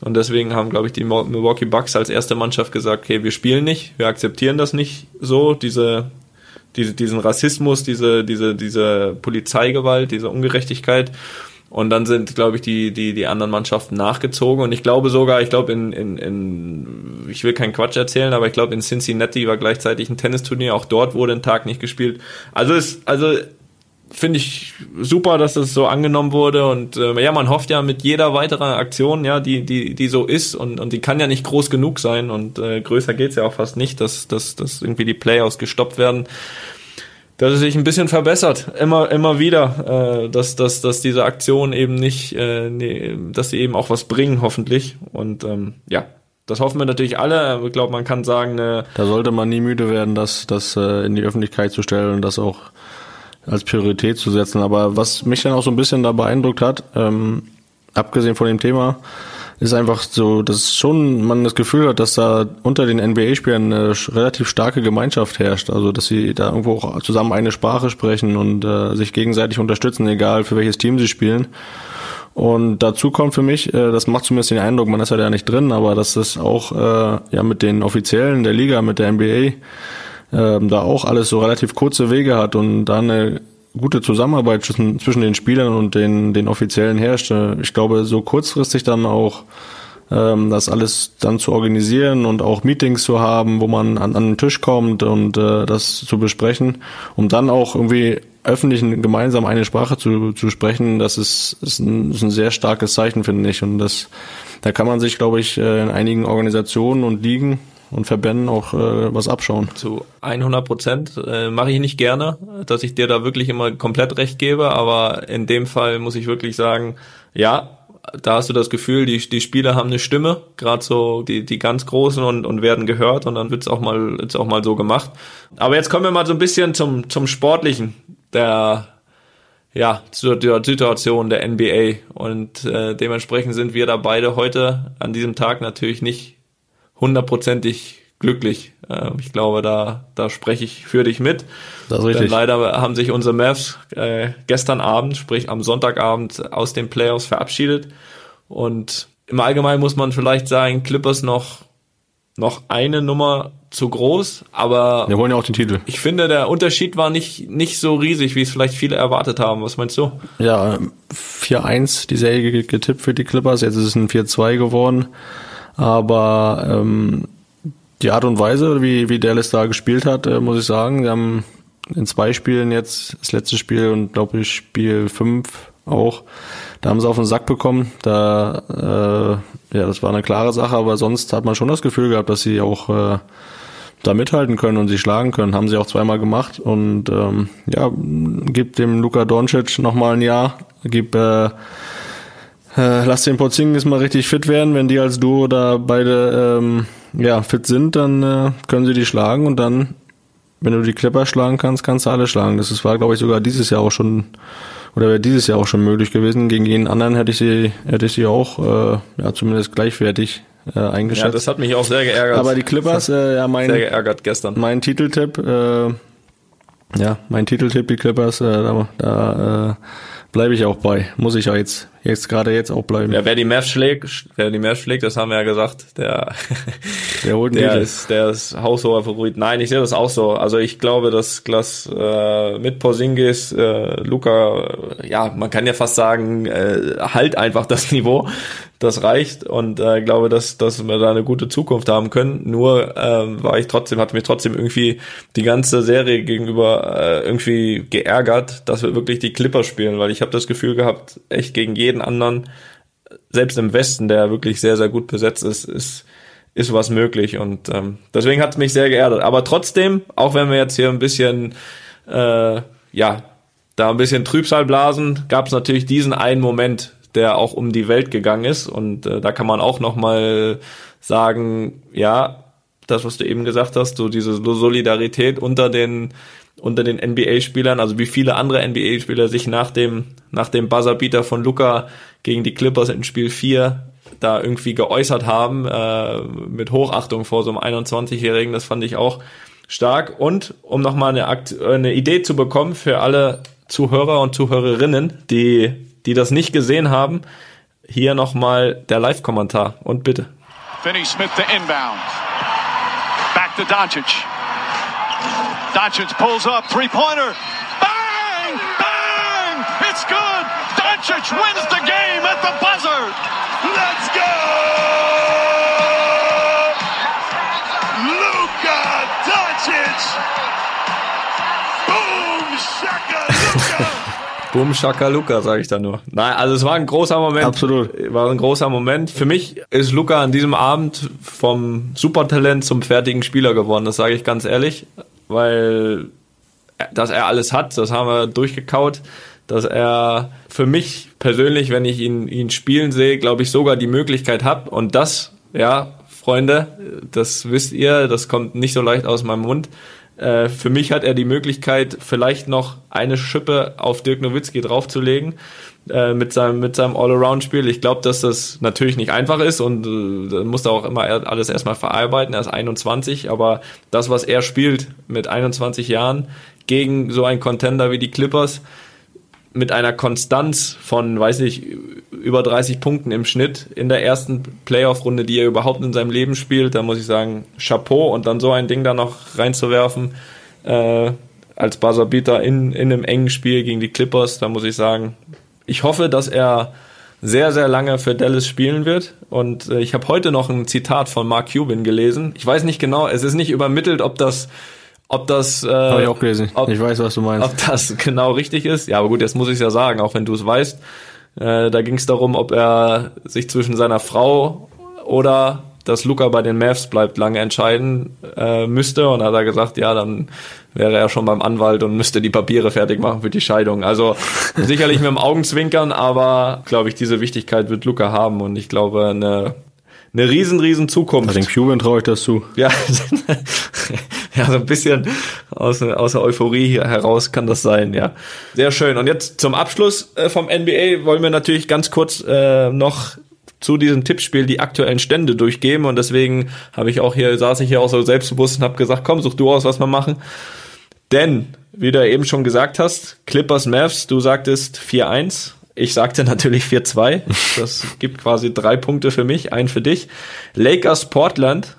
Und deswegen haben, glaube ich, die Milwaukee Bucks als erste Mannschaft gesagt, okay, wir spielen nicht, wir akzeptieren das nicht so, diese, diese, diesen Rassismus, diese, diese, diese Polizeigewalt, diese Ungerechtigkeit. Und dann sind, glaube ich, die, die, die anderen Mannschaften nachgezogen. Und ich glaube sogar, ich glaube, in, in, in, ich will keinen Quatsch erzählen, aber ich glaube, in Cincinnati war gleichzeitig ein Tennisturnier. Auch dort wurde ein Tag nicht gespielt. Also ist, also finde ich super, dass das so angenommen wurde. Und äh, ja, man hofft ja mit jeder weiteren Aktion, ja, die die die so ist. Und und die kann ja nicht groß genug sein. Und äh, größer geht's ja auch fast nicht, dass dass dass irgendwie die Playoffs gestoppt werden. Dass es sich ein bisschen verbessert, immer immer wieder, äh, dass dass dass diese Aktionen eben nicht, äh, nee, dass sie eben auch was bringen, hoffentlich. Und ähm, ja, das hoffen wir natürlich alle. Ich glaube, man kann sagen, eine Da sollte man nie müde werden, das, das äh, in die Öffentlichkeit zu stellen und das auch als Priorität zu setzen. Aber was mich dann auch so ein bisschen da beeindruckt hat, ähm, abgesehen von dem Thema, ist einfach so, dass schon man das Gefühl hat, dass da unter den NBA-Spielern eine relativ starke Gemeinschaft herrscht. Also dass sie da irgendwo auch zusammen eine Sprache sprechen und äh, sich gegenseitig unterstützen, egal für welches Team sie spielen. Und dazu kommt für mich, äh, das macht zumindest den Eindruck, man ist ja da nicht drin, aber dass das auch äh, ja mit den Offiziellen der Liga, mit der NBA, ähm, da auch alles so relativ kurze Wege hat und da eine gute Zusammenarbeit zwischen, zwischen den Spielern und den, den Offiziellen herrscht. Ich glaube, so kurzfristig dann auch ähm, das alles dann zu organisieren und auch Meetings zu haben, wo man an, an den Tisch kommt und äh, das zu besprechen, um dann auch irgendwie öffentlich gemeinsam eine Sprache zu, zu sprechen, das ist, ist, ein, ist ein sehr starkes Zeichen, finde ich. Und das, da kann man sich, glaube ich, äh, in einigen Organisationen und Ligen und Verbänden auch äh, was abschauen. Zu 100 Prozent äh, mache ich nicht gerne, dass ich dir da wirklich immer komplett recht gebe, aber in dem Fall muss ich wirklich sagen, ja, da hast du das Gefühl, die, die Spieler haben eine Stimme, gerade so die, die ganz Großen und, und werden gehört und dann wird's auch mal wird's auch mal so gemacht. Aber jetzt kommen wir mal so ein bisschen zum, zum Sportlichen der ja, zur der Situation der NBA und äh, dementsprechend sind wir da beide heute an diesem Tag natürlich nicht hundertprozentig glücklich. Äh, ich glaube, da, da spreche ich für dich mit. Das ist richtig. Denn leider haben sich unsere Mavs äh, gestern Abend, sprich am Sonntagabend, aus den Playoffs verabschiedet. Und im Allgemeinen muss man vielleicht sagen, Clippers noch, noch eine Nummer zu groß, aber wir wollen ja auch den Titel. Ich finde, der Unterschied war nicht, nicht so riesig, wie es vielleicht viele erwartet haben. Was meinst du? Ja, 4-1 die Serie getippt für die Clippers, jetzt ist es ein 4-2 geworden. Aber ähm, die Art und Weise, wie, wie Dallas da gespielt hat, äh, muss ich sagen, wir haben in zwei Spielen jetzt, das letzte Spiel und glaube ich Spiel fünf auch, da haben sie auf den Sack bekommen. Da, äh, ja, das war eine klare Sache, aber sonst hat man schon das Gefühl gehabt, dass sie auch äh, da mithalten können und sie schlagen können. Haben sie auch zweimal gemacht und ähm, ja, gibt dem Luka Doncic nochmal ein Jahr, gib äh, äh, lass den Porzingis mal richtig fit werden. Wenn die als Duo da beide ähm, ja, fit sind, dann äh, können sie die schlagen und dann, wenn du die Clipper schlagen kannst, kannst du alle schlagen. Das ist, war, glaube ich, sogar dieses Jahr auch schon oder wäre dieses Jahr auch schon möglich gewesen. Gegen jeden anderen hätte ich sie, hätte ich sie auch äh, ja, zumindest gleichwertig äh, eingeschätzt. Ja, das hat mich auch sehr geärgert. Aber die Clippers, äh, ja, mein, sehr geärgert gestern. Mein Titeltipp, äh, ja, mein Titeltipp, die Clippers, äh, da, da äh, bleibe ich auch bei. Muss ich ja jetzt, jetzt gerade jetzt auch bleiben. Ja, wer die Mavs schlägt, wer die Mavs schlägt, das haben wir ja gesagt, der, der holt der ist, der ist haushoher Favorit. Nein, ich sehe das auch so. Also ich glaube, dass Glas äh, mit Porzingis, äh, Luca, ja, man kann ja fast sagen, äh, halt einfach das Niveau das reicht und äh, glaube, dass, dass wir da eine gute Zukunft haben können. Nur ähm, war ich trotzdem, hatte mich trotzdem irgendwie die ganze Serie gegenüber äh, irgendwie geärgert, dass wir wirklich die Clipper spielen, weil ich habe das Gefühl gehabt, echt gegen jeden anderen, selbst im Westen, der wirklich sehr, sehr gut besetzt ist, ist ist was möglich und ähm, deswegen hat es mich sehr geärgert. Aber trotzdem, auch wenn wir jetzt hier ein bisschen äh, ja da ein bisschen Trübsal blasen, gab es natürlich diesen einen Moment, der auch um die Welt gegangen ist. Und äh, da kann man auch nochmal sagen, ja, das, was du eben gesagt hast, so diese Solidarität unter den unter den NBA-Spielern, also wie viele andere NBA-Spieler sich nach dem nach dem Buzzerbeater von Luca gegen die Clippers in Spiel 4 da irgendwie geäußert haben, äh, mit Hochachtung vor so einem 21-Jährigen, das fand ich auch stark. Und um nochmal eine, Akt eine Idee zu bekommen für alle Zuhörer und Zuhörerinnen, die die das nicht gesehen haben, hier nochmal der Live-Kommentar und bitte. Finney Smith to inbound. Back to Doncic. Doncic pulls up, three-pointer. Bang! Bang! It's good! Doncic wins the game at the buzzer! Let's go! Luka Doncic! Boom! Shaka! Boom Shakaluka, sage ich da nur. Nein, also es war ein großer Moment. Absolut. War ein großer Moment. Für mich ist Luca an diesem Abend vom Supertalent zum fertigen Spieler geworden, das sage ich ganz ehrlich, weil dass er alles hat, das haben wir durchgekaut, dass er für mich persönlich, wenn ich ihn, ihn spielen sehe, glaube ich sogar die Möglichkeit hat und das, ja, Freunde, das wisst ihr, das kommt nicht so leicht aus meinem Mund, äh, für mich hat er die Möglichkeit, vielleicht noch eine Schippe auf Dirk Nowitzki draufzulegen äh, mit seinem, mit seinem All-Around-Spiel. Ich glaube, dass das natürlich nicht einfach ist und äh, da muss er auch immer alles erstmal verarbeiten. Er ist 21, aber das, was er spielt mit 21 Jahren gegen so einen Contender wie die Clippers, mit einer Konstanz von, weiß ich, über 30 Punkten im Schnitt in der ersten Playoff-Runde, die er überhaupt in seinem Leben spielt, da muss ich sagen, Chapeau und dann so ein Ding da noch reinzuwerfen, äh, als Buzzerbeater in, in einem engen Spiel gegen die Clippers, da muss ich sagen, ich hoffe, dass er sehr, sehr lange für Dallas spielen wird. Und äh, ich habe heute noch ein Zitat von Mark Cuban gelesen. Ich weiß nicht genau, es ist nicht übermittelt, ob das ob das äh, Habe ich auch gelesen. Ob, ich weiß, was du meinst. Ob das genau richtig ist. Ja, aber gut, jetzt muss ich es ja sagen, auch wenn du es weißt. Äh, da ging es darum, ob er sich zwischen seiner Frau oder dass Luca bei den Mavs bleibt, lange entscheiden äh, müsste. Und hat er gesagt, ja, dann wäre er schon beim Anwalt und müsste die Papiere fertig machen für die Scheidung. Also sicherlich mit dem Augenzwinkern, aber glaube ich, diese Wichtigkeit wird Luca haben und ich glaube, eine, eine riesen, riesen Zukunft. Den Cuban traue ich das zu. Ja, ja, so ein bisschen aus, aus der Euphorie hier heraus kann das sein, ja. Sehr schön. Und jetzt zum Abschluss äh, vom NBA wollen wir natürlich ganz kurz äh, noch zu diesem Tippspiel die aktuellen Stände durchgeben und deswegen habe ich auch hier, saß ich hier auch so selbstbewusst und habe gesagt, komm, such du aus, was wir machen. Denn, wie du eben schon gesagt hast, Clippers Mavs, du sagtest 4-1. Ich sagte natürlich 4-2. Das gibt quasi drei Punkte für mich, ein für dich. Lakers Portland,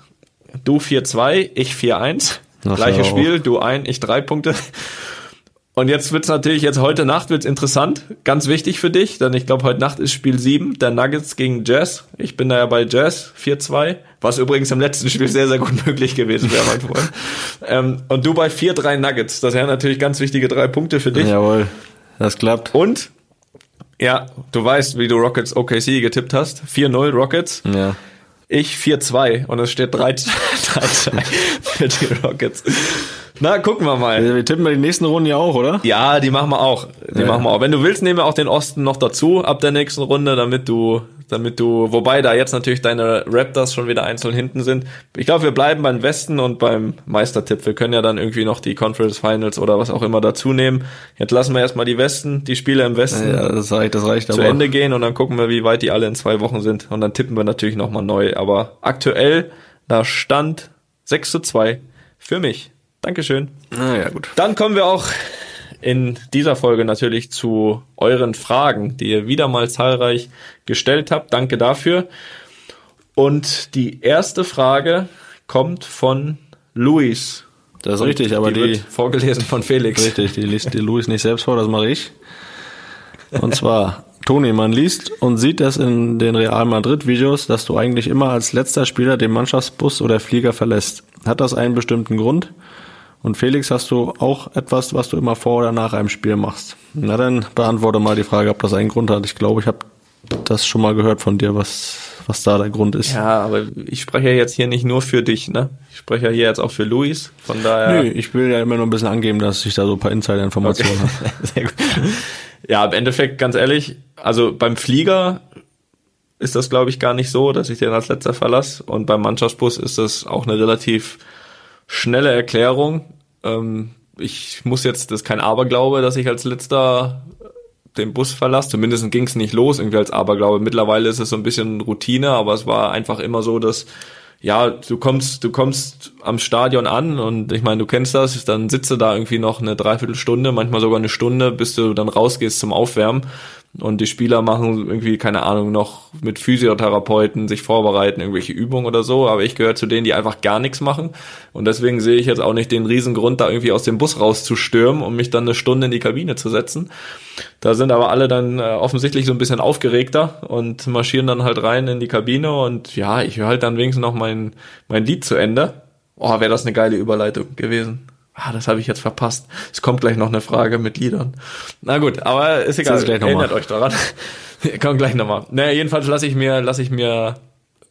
du 4-2, ich 4-1. Gleiches Spiel, du ein, ich drei Punkte. Und jetzt wird's natürlich, jetzt heute Nacht wird's interessant, ganz wichtig für dich, denn ich glaube, heute Nacht ist Spiel 7, der Nuggets gegen Jazz. Ich bin da ja bei Jazz, 4-2, was übrigens im letzten Spiel sehr, sehr gut möglich gewesen wäre heute vorhin. ähm, und du bei 4-3 Nuggets, das wären natürlich ganz wichtige drei Punkte für dich. Jawohl, das klappt. Und, ja, du weißt, wie du Rockets OKC getippt hast, 4-0 Rockets. Ja. Ich 4-2 und es steht 3-2 für die Rockets. Na, gucken wir mal. Wir tippen wir die nächsten Runden ja auch, oder? Ja, die machen wir auch. Die Ja. machen wir auch. Wenn du willst, nehmen wir auch den Osten noch dazu ab der nächsten Runde, damit du, damit du, wobei da jetzt natürlich deine Raptors schon wieder einzeln hinten sind. Ich glaube, wir bleiben beim Westen und beim Meistertipp. Wir können ja dann irgendwie noch die Conference Finals oder was auch immer dazu nehmen. Jetzt lassen wir erstmal die Westen, die Spiele im Westen Ja, das reicht, das reicht zu aber. Ende gehen und dann gucken wir, wie weit die alle in zwei Wochen sind. Und dann tippen wir natürlich nochmal neu. Aber aktuell, da stand 6 zu 2 für mich. Dankeschön. Na ja, gut. Dann kommen wir auch in dieser Folge natürlich zu euren Fragen, die ihr wieder mal zahlreich gestellt habt. Danke dafür. Und die erste Frage kommt von Luis. Das ist richtig, aber die, die, vorgelesen von Felix. richtig, die liest die Louis nicht selbst vor, das mache ich. Und zwar, Toni, man liest und sieht es in den Real Madrid Videos, dass du eigentlich immer als letzter Spieler den Mannschaftsbus oder Flieger verlässt. Hat das einen bestimmten Grund? Und Felix, hast du auch etwas, was du immer vor oder nach einem Spiel machst? Na dann beantworte mal die Frage, ob das einen Grund hat. Ich glaube, ich habe das schon mal gehört von dir, was, was da der Grund ist. Ja, aber ich spreche ja jetzt hier nicht nur für dich, ne? Ich spreche ja hier jetzt auch für Luis. Von daher. Nö, ich will ja immer nur ein bisschen angeben, dass ich da so ein paar Insider-Informationen habe. Sehr gut. Ja, im Endeffekt, ganz ehrlich, also beim Flieger ist das, glaube ich, gar nicht so, dass ich den als letzter verlasse. Und beim Mannschaftsbus ist das auch eine relativ schnelle Erklärung. Ähm, ich muss jetzt, das ist kein Aberglaube, dass ich als letzter den Bus verlasse. Zumindest ging es nicht los, irgendwie als Aberglaube. Mittlerweile ist es so ein bisschen Routine, aber es war einfach immer so, dass ja, du kommst, du kommst am Stadion an und ich meine, du kennst das, dann sitzt du da irgendwie noch eine Dreiviertelstunde, manchmal sogar eine Stunde, bis du dann rausgehst zum Aufwärmen. Und die Spieler machen irgendwie, keine Ahnung, noch mit Physiotherapeuten sich vorbereiten, irgendwelche Übungen oder so. Aber ich gehöre zu denen, die einfach gar nichts machen. Und deswegen sehe ich jetzt auch nicht den Riesengrund, da irgendwie aus dem Bus rauszustürmen, um mich dann eine Stunde in die Kabine zu setzen. Da sind aber alle dann äh, offensichtlich so ein bisschen aufgeregter und marschieren dann halt rein in die Kabine. Und ja, ich höre halt dann wenigstens noch mein, mein Lied zu Ende. Oh, wäre das eine geile Überleitung gewesen. Ah, das habe ich jetzt verpasst. Es kommt gleich noch eine Frage mit Liedern. Na gut, aber ist egal. Erinnert euch daran. Kommt gleich nochmal. Naja, jedenfalls lasse ich mir, lasse ich mir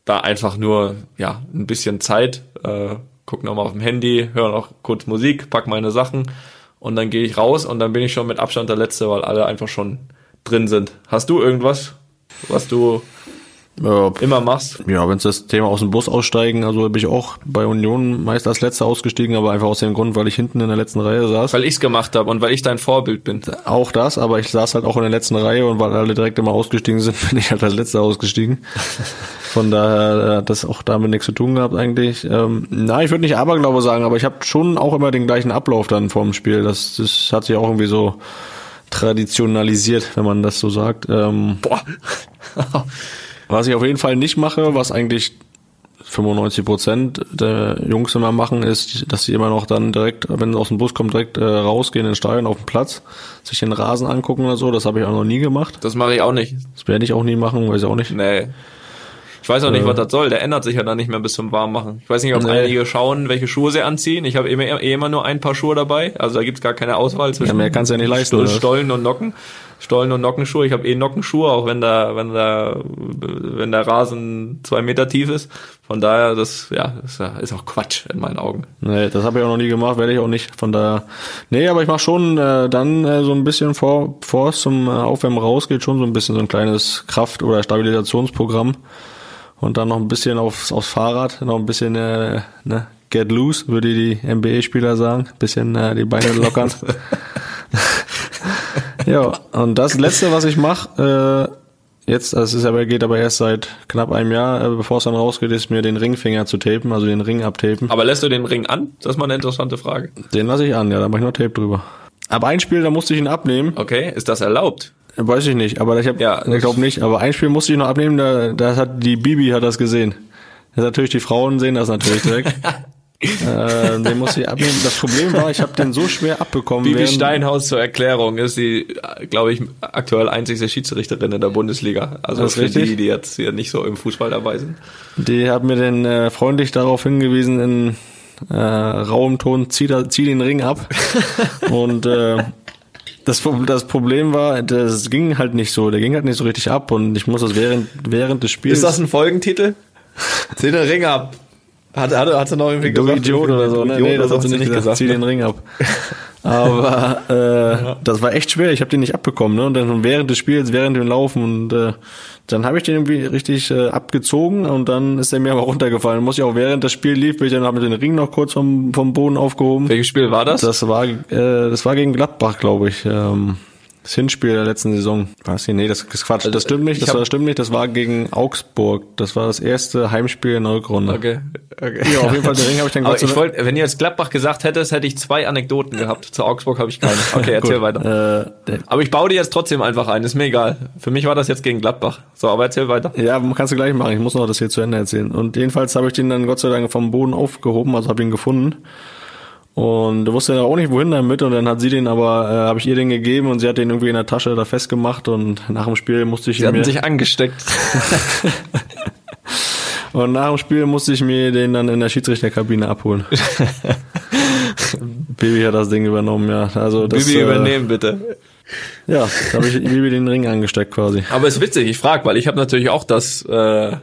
da einfach nur, ja, ein bisschen Zeit, äh, guck nochmal auf dem Handy, höre noch kurz Musik, pack meine Sachen und dann gehe ich raus und dann bin ich schon mit Abstand der Letzte, weil alle einfach schon drin sind. Hast du irgendwas, was du Ja, immer machst? Ja, wenn es das Thema aus dem Bus aussteigen, also bin ich auch bei Union meist als letzter ausgestiegen, aber einfach aus dem Grund, weil ich hinten in der letzten Reihe saß. Weil ich's gemacht habe und weil ich dein Vorbild bin. Auch das, aber ich saß halt auch in der letzten Reihe und weil alle direkt immer ausgestiegen sind, bin ich halt als letzter ausgestiegen. Von daher hat das auch damit nichts zu tun gehabt eigentlich. Ähm, na, ich würde nicht Aberglaube sagen, aber ich habe schon auch immer den gleichen Ablauf dann vorm Spiel. Das, das hat sich auch irgendwie so traditionalisiert, wenn man das so sagt. Ähm, Boah. Was ich auf jeden Fall nicht mache, was eigentlich 95 Prozent der Jungs immer machen, ist, dass sie immer noch dann direkt, wenn sie aus dem Bus kommen, direkt äh, rausgehen in den Stadion auf den Platz, sich den Rasen angucken oder so. Das habe ich auch noch nie gemacht. Das mache ich auch nicht. Das werde ich auch nie machen, weiß ich auch nicht. Nee. Ich weiß auch nicht, was das soll. Der ändert sich ja dann nicht mehr bis zum Warmmachen. Ich weiß nicht, ob Nee. einige schauen, welche Schuhe sie anziehen. Ich habe immer, eh immer nur ein paar Schuhe dabei. Also da gibt's gar keine Auswahl zwischen Ja, mehr kannst du ja nicht leisten, Stol- oder was? Stollen und Nocken. Stollen und Nockenschuhe. Ich habe eh Nockenschuhe, auch wenn da, wenn da, wenn der Rasen zwei Meter tief ist. Von daher, das, ja, das ist auch Quatsch in meinen Augen. Nee, das habe ich auch noch nie gemacht, werde ich auch nicht. Von daher. Nee, aber ich mache schon äh, dann äh, so ein bisschen vor, bevor es zum äh, Aufwärmen rausgeht, schon so ein bisschen so ein kleines Kraft- oder Stabilisationsprogramm. Und dann noch ein bisschen aufs, aufs Fahrrad, noch ein bisschen äh, ne, get loose, würde die NBA-Spieler sagen. Bisschen äh, die Beine lockern. ja, und das letzte, was ich mache, äh, jetzt, das ist aber, geht aber erst seit knapp einem Jahr, äh, bevor es dann rausgeht, ist mir den Ringfinger zu tapen, also den Ring abtapen. Aber lässt du den Ring an? Das ist mal eine interessante Frage. Den lasse ich an, ja, da mache ich noch Tape drüber. Aber ein Spiel, da musste ich ihn abnehmen. Okay, ist das erlaubt? Weiß ich nicht, aber ich habe, Ja, ich glaube nicht, aber ein Spiel musste ich noch abnehmen, da, da hat die Bibi hat das gesehen. Das natürlich die Frauen sehen das natürlich direkt. äh, den musste ich abnehmen. Das Problem war, ich habe den so schwer abbekommen. Bibi Steinhaus zur Erklärung ist die, glaube ich, aktuell einzigste Schiedsrichterin in der Bundesliga. Also Das ist für richtig. die, die jetzt hier nicht so im Fußball dabei sind. Die hat mir dann äh, freundlich darauf hingewiesen in äh, rauem Ton, zieh, da, zieh den Ring ab. und äh, das, das Problem war, das ging halt nicht so, der ging halt nicht so richtig ab und ich muss das während, während des Spiels. Ist das ein Folgentitel? Zieh den Ring ab. Hat, hat, hat sie noch irgendwie Du gesagt? Idiot oder so, ne? Idiot, Nee, das hat sie nicht gesagt. Zieh den Ring ab. Aber äh, das war echt schwer. Ich habe den nicht abbekommen. Ne? Und dann während des Spiels, während dem Laufen und äh, dann habe ich den irgendwie richtig äh, abgezogen und dann ist er mir aber runtergefallen. Muss ich auch während das Spiel lief, bin ich dann habe den Ring noch kurz vom, vom Boden aufgehoben. Welches Spiel war das? Das war äh, das war gegen Gladbach, glaube ich. Ähm, das Hinspiel der letzten Saison. Was hier? Nee, das ist Quatsch. Das stimmt nicht. ich Das hab- war, stimmt nicht. Das war gegen Augsburg. Das war das erste Heimspiel in der Rückrunde. Okay, okay. Ja, auf jeden Fall, den Ring habe ich dann Aber ich wollte, wenn ihr jetzt Gladbach gesagt hättest, hätte ich zwei Anekdoten gehabt. Zu Augsburg habe ich keine. Okay, erzähl weiter. Äh, Aber ich baue die jetzt trotzdem einfach ein, ist mir egal. Für mich war das jetzt gegen Gladbach. So, aber erzähl weiter. Ja, kannst du gleich machen. Ich muss noch das hier zu Ende erzählen. Und jedenfalls habe ich den dann Gott sei Dank vom Boden aufgehoben, also habe ihn gefunden. Und wusste ja auch nicht, wohin damit. Und dann hat sie den aber, äh, habe ich ihr den gegeben und sie hat den irgendwie in der Tasche da festgemacht. Und nach dem Spiel musste ich Sie ihn hatten mir, sich angesteckt. und nach dem Spiel musste ich mir den dann in der Schiedsrichterkabine abholen. Baby hat das Ding übernommen, ja. Also das, Bibi äh, übernehmen, bitte. Ja, da habe ich Baby den Ring angesteckt quasi. Aber ist witzig, ich frage, weil ich habe natürlich auch das äh,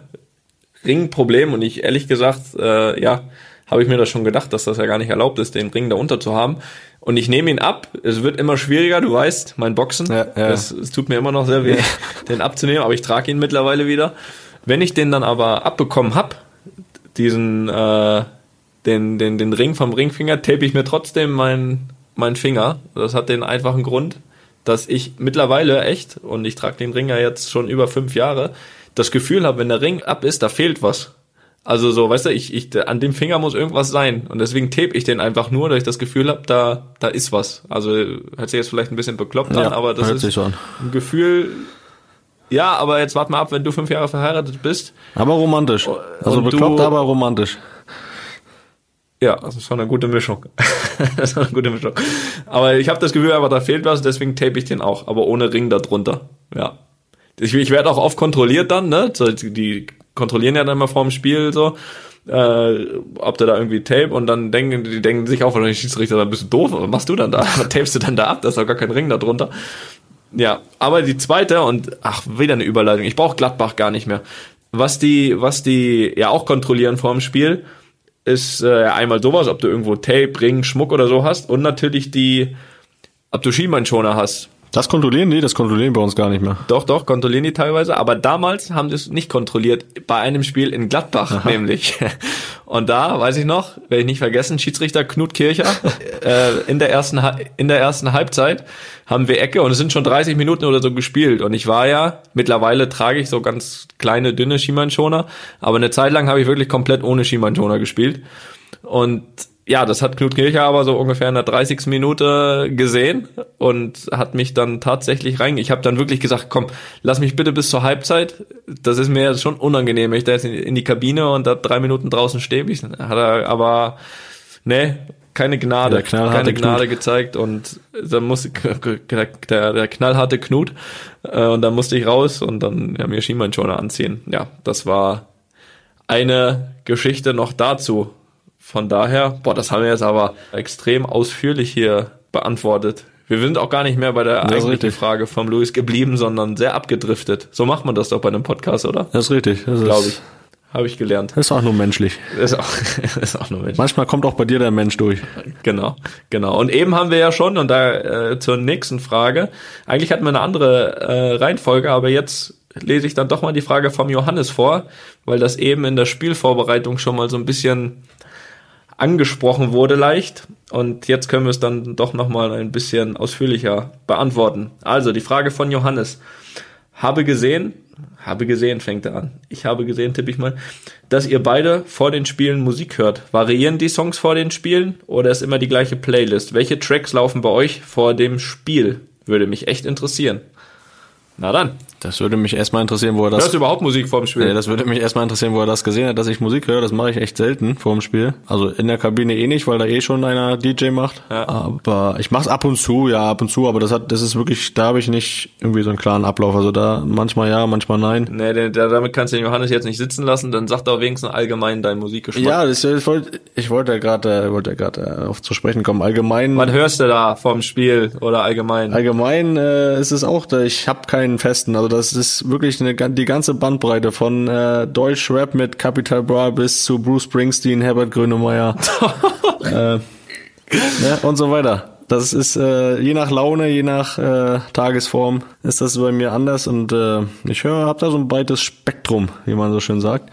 Ringproblem und ich ehrlich gesagt, äh, ja, habe ich mir das schon gedacht, dass das ja gar nicht erlaubt ist, den Ring da unter zu haben. Und ich nehme ihn ab. Es wird immer schwieriger, du weißt, mein Boxen. Ja, ja. Es, es tut mir immer noch sehr weh, den abzunehmen, aber ich trage ihn mittlerweile wieder. Wenn ich den dann aber abbekommen hab, diesen äh, den, den, den Ring vom Ringfinger, tape ich mir trotzdem meinen mein Finger. Das hat den einfachen Grund, dass ich mittlerweile echt, und ich trage den Ring ja jetzt schon über fünf Jahre, das Gefühl habe, wenn der Ring ab ist, da fehlt was. Also so, weißt du, ich, ich, an dem Finger muss irgendwas sein. Und deswegen tape ich den einfach nur, dass ich das Gefühl habe, da, da ist was. Also hört sich jetzt vielleicht ein bisschen bekloppt an, aber das ist ein Gefühl. Ja, aber jetzt warte mal ab, wenn du fünf Jahre verheiratet bist. Aber romantisch. Also Und du- bekloppt, aber romantisch. Ja, das ist schon eine gute Mischung. das ist eine gute Mischung. Aber ich habe das Gefühl, aber da fehlt was, deswegen tape ich den auch, aber ohne Ring darunter. Ja. Ich, ich werde auch oft kontrolliert dann, ne? Die kontrollieren ja dann mal vorm Spiel so, äh, ob der da irgendwie tape und dann denken, die denken sich auch wahrscheinlich Schiedsrichter, dann bist du doof, was machst du dann da? Was tapest du dann da ab? Da ist doch gar kein Ring da drunter. Ja, aber die zweite und ach, wieder eine Überleitung. Ich brauche Gladbach gar nicht mehr. Was die, was die ja auch kontrollieren vor dem Spiel, ist äh, einmal sowas, ob du irgendwo Tape, Ring, Schmuck oder so hast und natürlich die, ob du Schienbeinschoner hast. Das kontrollieren die, das kontrollieren bei uns gar nicht mehr. Doch, doch, kontrollieren die teilweise, aber damals haben sie es nicht kontrolliert, bei einem Spiel in Gladbach nämlich. Und da, weiß ich noch, werde ich nicht vergessen, Schiedsrichter Knut Kircher, äh, in, der ersten, in der ersten Halbzeit haben wir Ecke und es sind schon 30 Minuten oder so gespielt. Und ich war ja, mittlerweile trage ich so ganz kleine, dünne Schienbeinschoner, aber eine Zeit lang habe ich wirklich komplett ohne Schienbeinschoner gespielt. Und ja, das hat Knut Kircher aber so ungefähr in der 30. Minute gesehen und hat mich dann tatsächlich rein. Ich habe dann wirklich gesagt, komm, lass mich bitte bis zur Halbzeit. Das ist mir schon unangenehm, ich da jetzt in die Kabine und da drei Minuten draußen stehe. Hat er aber, ne, keine Gnade, keine Gnade Knut. gezeigt und dann musste der, der, der knallharte Knut äh, und dann musste ich raus und dann ja, mir Schienbeinschoner anziehen. Ja, das war eine Geschichte noch dazu. Von daher, boah, das haben wir jetzt aber extrem ausführlich hier beantwortet. Wir sind auch gar nicht mehr bei der das eigentlichen Frage vom Luis geblieben, sondern sehr abgedriftet. So macht man das doch bei einem Podcast, oder? Das ist richtig. Das glaube ich. Habe ich gelernt. Ist auch nur menschlich. Ist auch, ist auch nur menschlich. Manchmal kommt auch bei dir der Mensch durch. Genau, genau. Und eben haben wir ja schon, und da äh, zur nächsten Frage, eigentlich hatten wir eine andere äh, Reihenfolge, aber jetzt lese ich dann doch mal die Frage vom Johannes vor, weil das eben in der Spielvorbereitung schon mal so ein bisschen angesprochen wurde leicht. Und jetzt können wir es dann doch nochmal ein bisschen ausführlicher beantworten. Also die Frage von Johannes. Habe gesehen, habe gesehen, fängt er an. Ich habe gesehen, tippe ich mal, dass ihr beide vor den Spielen Musik hört. Variieren die Songs vor den Spielen oder ist immer die gleiche Playlist? Welche Tracks laufen bei euch vor dem Spiel? Würde mich echt interessieren. Na dann. Das würde mich erstmal interessieren, wo er das. Hörst du überhaupt Musik vor dem Spiel? Nee, das würde mich erstmal interessieren, wo er das gesehen hat, dass ich Musik höre. Das mache ich echt selten vor dem Spiel. Also in der Kabine eh nicht, weil da eh schon einer DJ macht. Ja. Aber ich mache es ab und zu, ja, ab und zu, aber das hat, das ist wirklich, da habe ich nicht irgendwie so einen klaren Ablauf. Also da manchmal ja, manchmal nein. Nee, damit kannst du den Johannes jetzt nicht sitzen lassen, dann sagt er wenigstens allgemein deinen Musikgeschmack. Ja, das, ich wollte ich wollte ja gerade wollte ja gerade äh, auf zu sprechen kommen. Allgemein. Was hörst du da vom Spiel oder allgemein? Allgemein äh, ist es auch, ich habe keinen festen, also das ist wirklich wirklich eine, die ganze Bandbreite von äh, Deutsch-Rap mit Capital Bra bis zu Bruce Springsteen, Herbert Grönemeyer äh, ne, und so weiter. Das ist äh, je nach Laune, je nach äh, Tagesform ist das bei mir anders und äh, ich höre, habe da so ein breites Spektrum, wie man so schön sagt.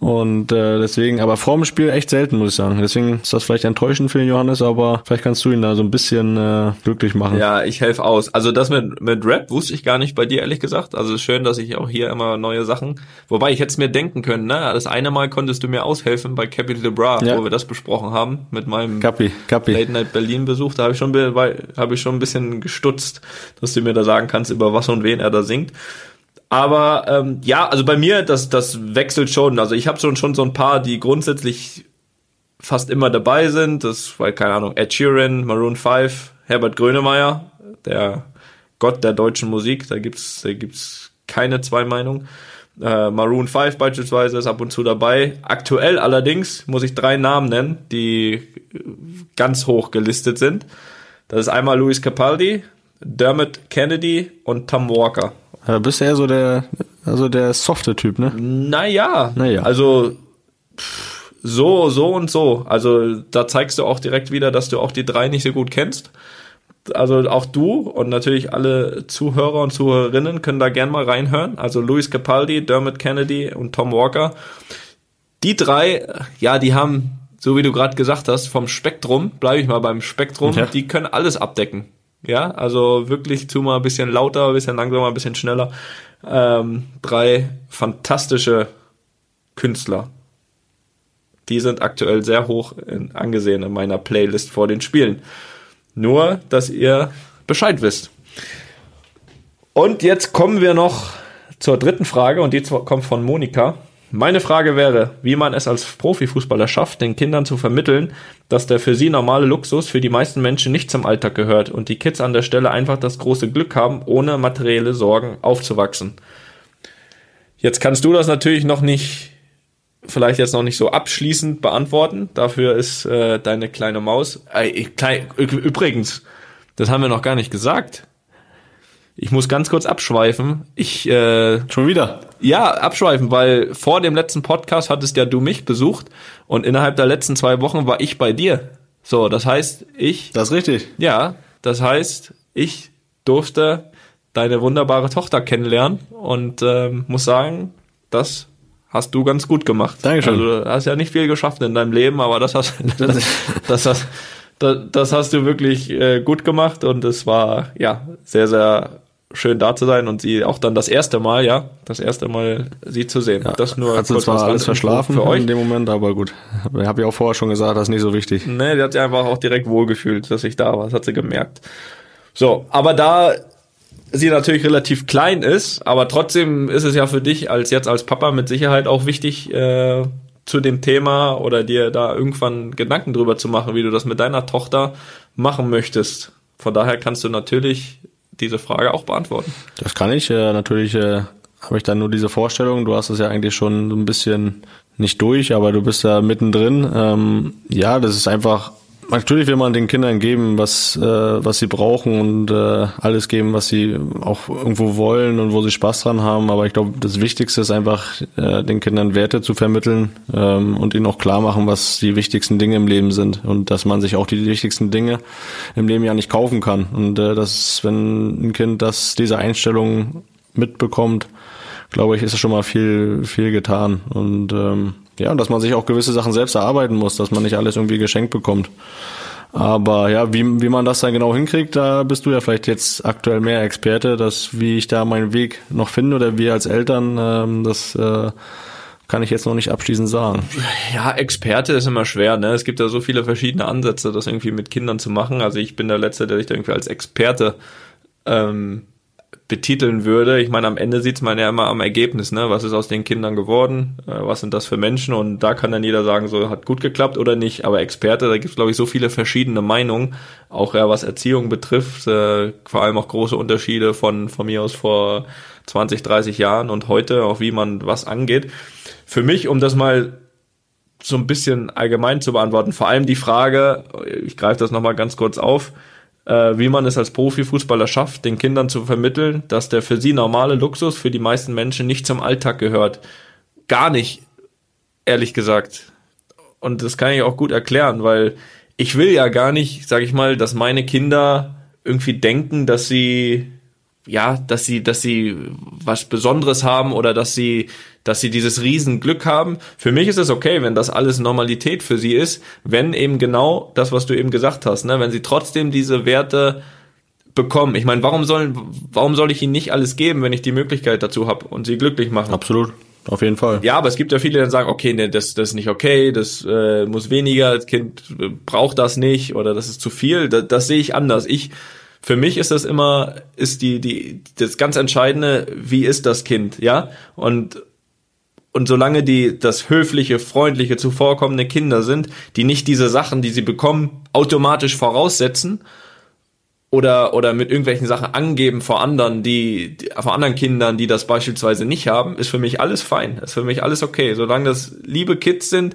Und äh, deswegen, aber vorm Spiel echt selten, muss ich sagen. Deswegen ist das vielleicht enttäuschend für den Johannes, aber vielleicht kannst du ihn da so ein bisschen äh, glücklich machen. Ja, ich helfe aus. Also das mit, mit Rap wusste ich gar nicht bei dir, ehrlich gesagt. Also schön, dass ich auch hier immer neue Sachen. Wobei ich hätte es mir denken können, ne? Das eine Mal konntest du mir aushelfen bei Capital Bra, ja. wo wir das besprochen haben, mit meinem Kapi, Kapi. Late Night Berlin Besuch. Da habe ich schon habe ich schon ein bisschen gestutzt, dass du mir da sagen kannst, über was und wen er da singt. Aber ähm, ja, also bei mir, das, das wechselt schon. Also ich habe schon, schon so ein paar, die grundsätzlich fast immer dabei sind. Das war, keine Ahnung, Ed Sheeran, Maroon 5, Herbert Grönemeyer, der Gott der deutschen Musik. Da gibt's, da gibt's keine zwei Meinungen. Äh, Maroon 5 beispielsweise ist ab und zu dabei. Aktuell allerdings muss ich drei Namen nennen, die ganz hoch gelistet sind. Das ist einmal Louis Capaldi, Dermot Kennedy und Tom Walker. Ja, bist eher so der, also der softe Typ, ne? Naja, naja. also pff, so, so und so. Also da zeigst du auch direkt wieder, dass du auch die drei nicht so gut kennst. Also auch du und natürlich alle Zuhörer und Zuhörerinnen können da gern mal reinhören. Also Louis Capaldi, Dermot Kennedy und Tom Walker. Die drei, ja, die haben, so wie du gerade gesagt hast, vom Spektrum, bleibe ich mal beim Spektrum, ja. die können alles abdecken. Ja, also wirklich zu mal ein bisschen lauter, ein bisschen langsamer, ein bisschen schneller. Ähm, drei fantastische Künstler. Die sind aktuell sehr hoch in, angesehen in meiner Playlist vor den Spielen. Nur, dass ihr Bescheid wisst. Und jetzt kommen wir noch zur dritten Frage und die kommt von Monika. Meine Frage wäre, wie man es als Profifußballer schafft, den Kindern zu vermitteln, dass der für sie normale Luxus für die meisten Menschen nicht zum Alltag gehört und die Kids an der Stelle einfach das große Glück haben, ohne materielle Sorgen aufzuwachsen. Jetzt kannst du das natürlich noch nicht, vielleicht jetzt noch nicht so abschließend beantworten. Dafür ist äh, deine kleine Maus. Äh, klein, übrigens, das haben wir noch gar nicht gesagt. Ich muss ganz kurz abschweifen. Ich äh, schon wieder. Ja, abschweifen, weil vor dem letzten Podcast hattest ja du mich besucht und innerhalb der letzten zwei Wochen war ich bei dir. So, das heißt, ich. Das ist richtig. Ja, das heißt, ich durfte deine wunderbare Tochter kennenlernen und ähm, muss sagen, das hast du ganz gut gemacht. Dankeschön. Also du hast ja nicht viel geschafft in deinem Leben, aber das hast das, das, das, das, das hast du wirklich äh, gut gemacht und es war ja sehr, sehr schön da zu sein und sie auch dann das erste Mal, ja, das erste Mal sie zu sehen. Ja, das nur hat sie zwar alles verschlafen für euch. in dem Moment, aber gut. Habe ich auch vorher schon gesagt, das ist nicht so wichtig. Nee, die hat sich einfach auch direkt wohlgefühlt, dass ich da war. Das hat sie gemerkt. So, aber da sie natürlich relativ klein ist, aber trotzdem ist es ja für dich als jetzt als Papa mit Sicherheit auch wichtig, äh, zu dem Thema oder dir da irgendwann Gedanken drüber zu machen, wie du das mit deiner Tochter machen möchtest. Von daher kannst du natürlich diese Frage auch beantworten. Das kann ich. Äh, natürlich äh, habe ich dann nur diese Vorstellung. Du hast es ja eigentlich schon so ein bisschen nicht durch, aber du bist da mittendrin. Ähm, ja, das ist einfach Natürlich will man den Kindern geben, was, äh, was sie brauchen und äh, alles geben, was sie auch irgendwo wollen und wo sie Spaß dran haben. Aber ich glaube, das Wichtigste ist einfach, äh, den Kindern Werte zu vermitteln ähm, und ihnen auch klar machen, was die wichtigsten Dinge im Leben sind und dass man sich auch die wichtigsten Dinge im Leben ja nicht kaufen kann. Und äh, dass, wenn ein Kind das diese Einstellung mitbekommt, glaube ich, ist schon mal viel, viel getan. Und ähm, ja, dass man sich auch gewisse Sachen selbst erarbeiten muss, dass man nicht alles irgendwie geschenkt bekommt. Aber ja, wie, wie man das dann genau hinkriegt, da bist du ja vielleicht jetzt aktuell mehr Experte, dass wie ich da meinen Weg noch finde oder wir als Eltern, ähm, das äh, kann ich jetzt noch nicht abschließend sagen. Ja, Experte ist immer schwer, ne? Es gibt ja so viele verschiedene Ansätze, das irgendwie mit Kindern zu machen. Also ich bin der Letzte, der sich da irgendwie als Experte ähm, betiteln würde. Ich meine, am Ende sieht man ja immer am Ergebnis, ne? Was ist aus den Kindern geworden? Äh, was sind das für Menschen? Und da kann dann jeder sagen, so hat gut geklappt oder nicht. Aber Experte, da gibt es, glaube ich, so viele verschiedene Meinungen, auch ja, was Erziehung betrifft, äh, vor allem auch große Unterschiede von, von mir aus vor 20, 30 Jahren und heute, auch wie man was angeht. Für mich, um das mal so ein bisschen allgemein zu beantworten, vor allem die Frage, ich greife das nochmal ganz kurz auf, äh, wie man es als Profifußballer schafft, den Kindern zu vermitteln, dass der für sie normale Luxus für die meisten Menschen nicht zum Alltag gehört. Gar nicht, ehrlich gesagt. Und das kann ich auch gut erklären, weil ich will ja gar nicht, sag ich mal, dass meine Kinder irgendwie denken, dass sie ja, dass sie, dass sie was Besonderes haben oder dass sie, dass sie dieses Riesenglück haben. Für mich ist es okay, wenn das alles Normalität für sie ist, wenn eben genau das, was du eben gesagt hast, ne, wenn sie trotzdem diese Werte bekommen. Ich meine, warum sollen, warum soll ich ihnen nicht alles geben, wenn ich die Möglichkeit dazu habe und sie glücklich machen? Absolut. Auf jeden Fall. Ja, aber es gibt ja viele, die dann sagen, okay, nee, das, das ist nicht okay, das äh, muss weniger, das Kind braucht das nicht oder das ist zu viel. Das, das sehe ich anders. Ich für mich ist das immer, ist die, die, das ganz Entscheidende, wie ist das Kind, ja? Und, und solange die das höfliche, freundliche, zuvorkommende Kinder sind, die nicht diese Sachen, die sie bekommen, automatisch voraussetzen oder, oder mit irgendwelchen Sachen angeben vor anderen, die, die, vor anderen Kindern, die das beispielsweise nicht haben, ist für mich alles fein, ist für mich alles okay. Solange das liebe Kids sind,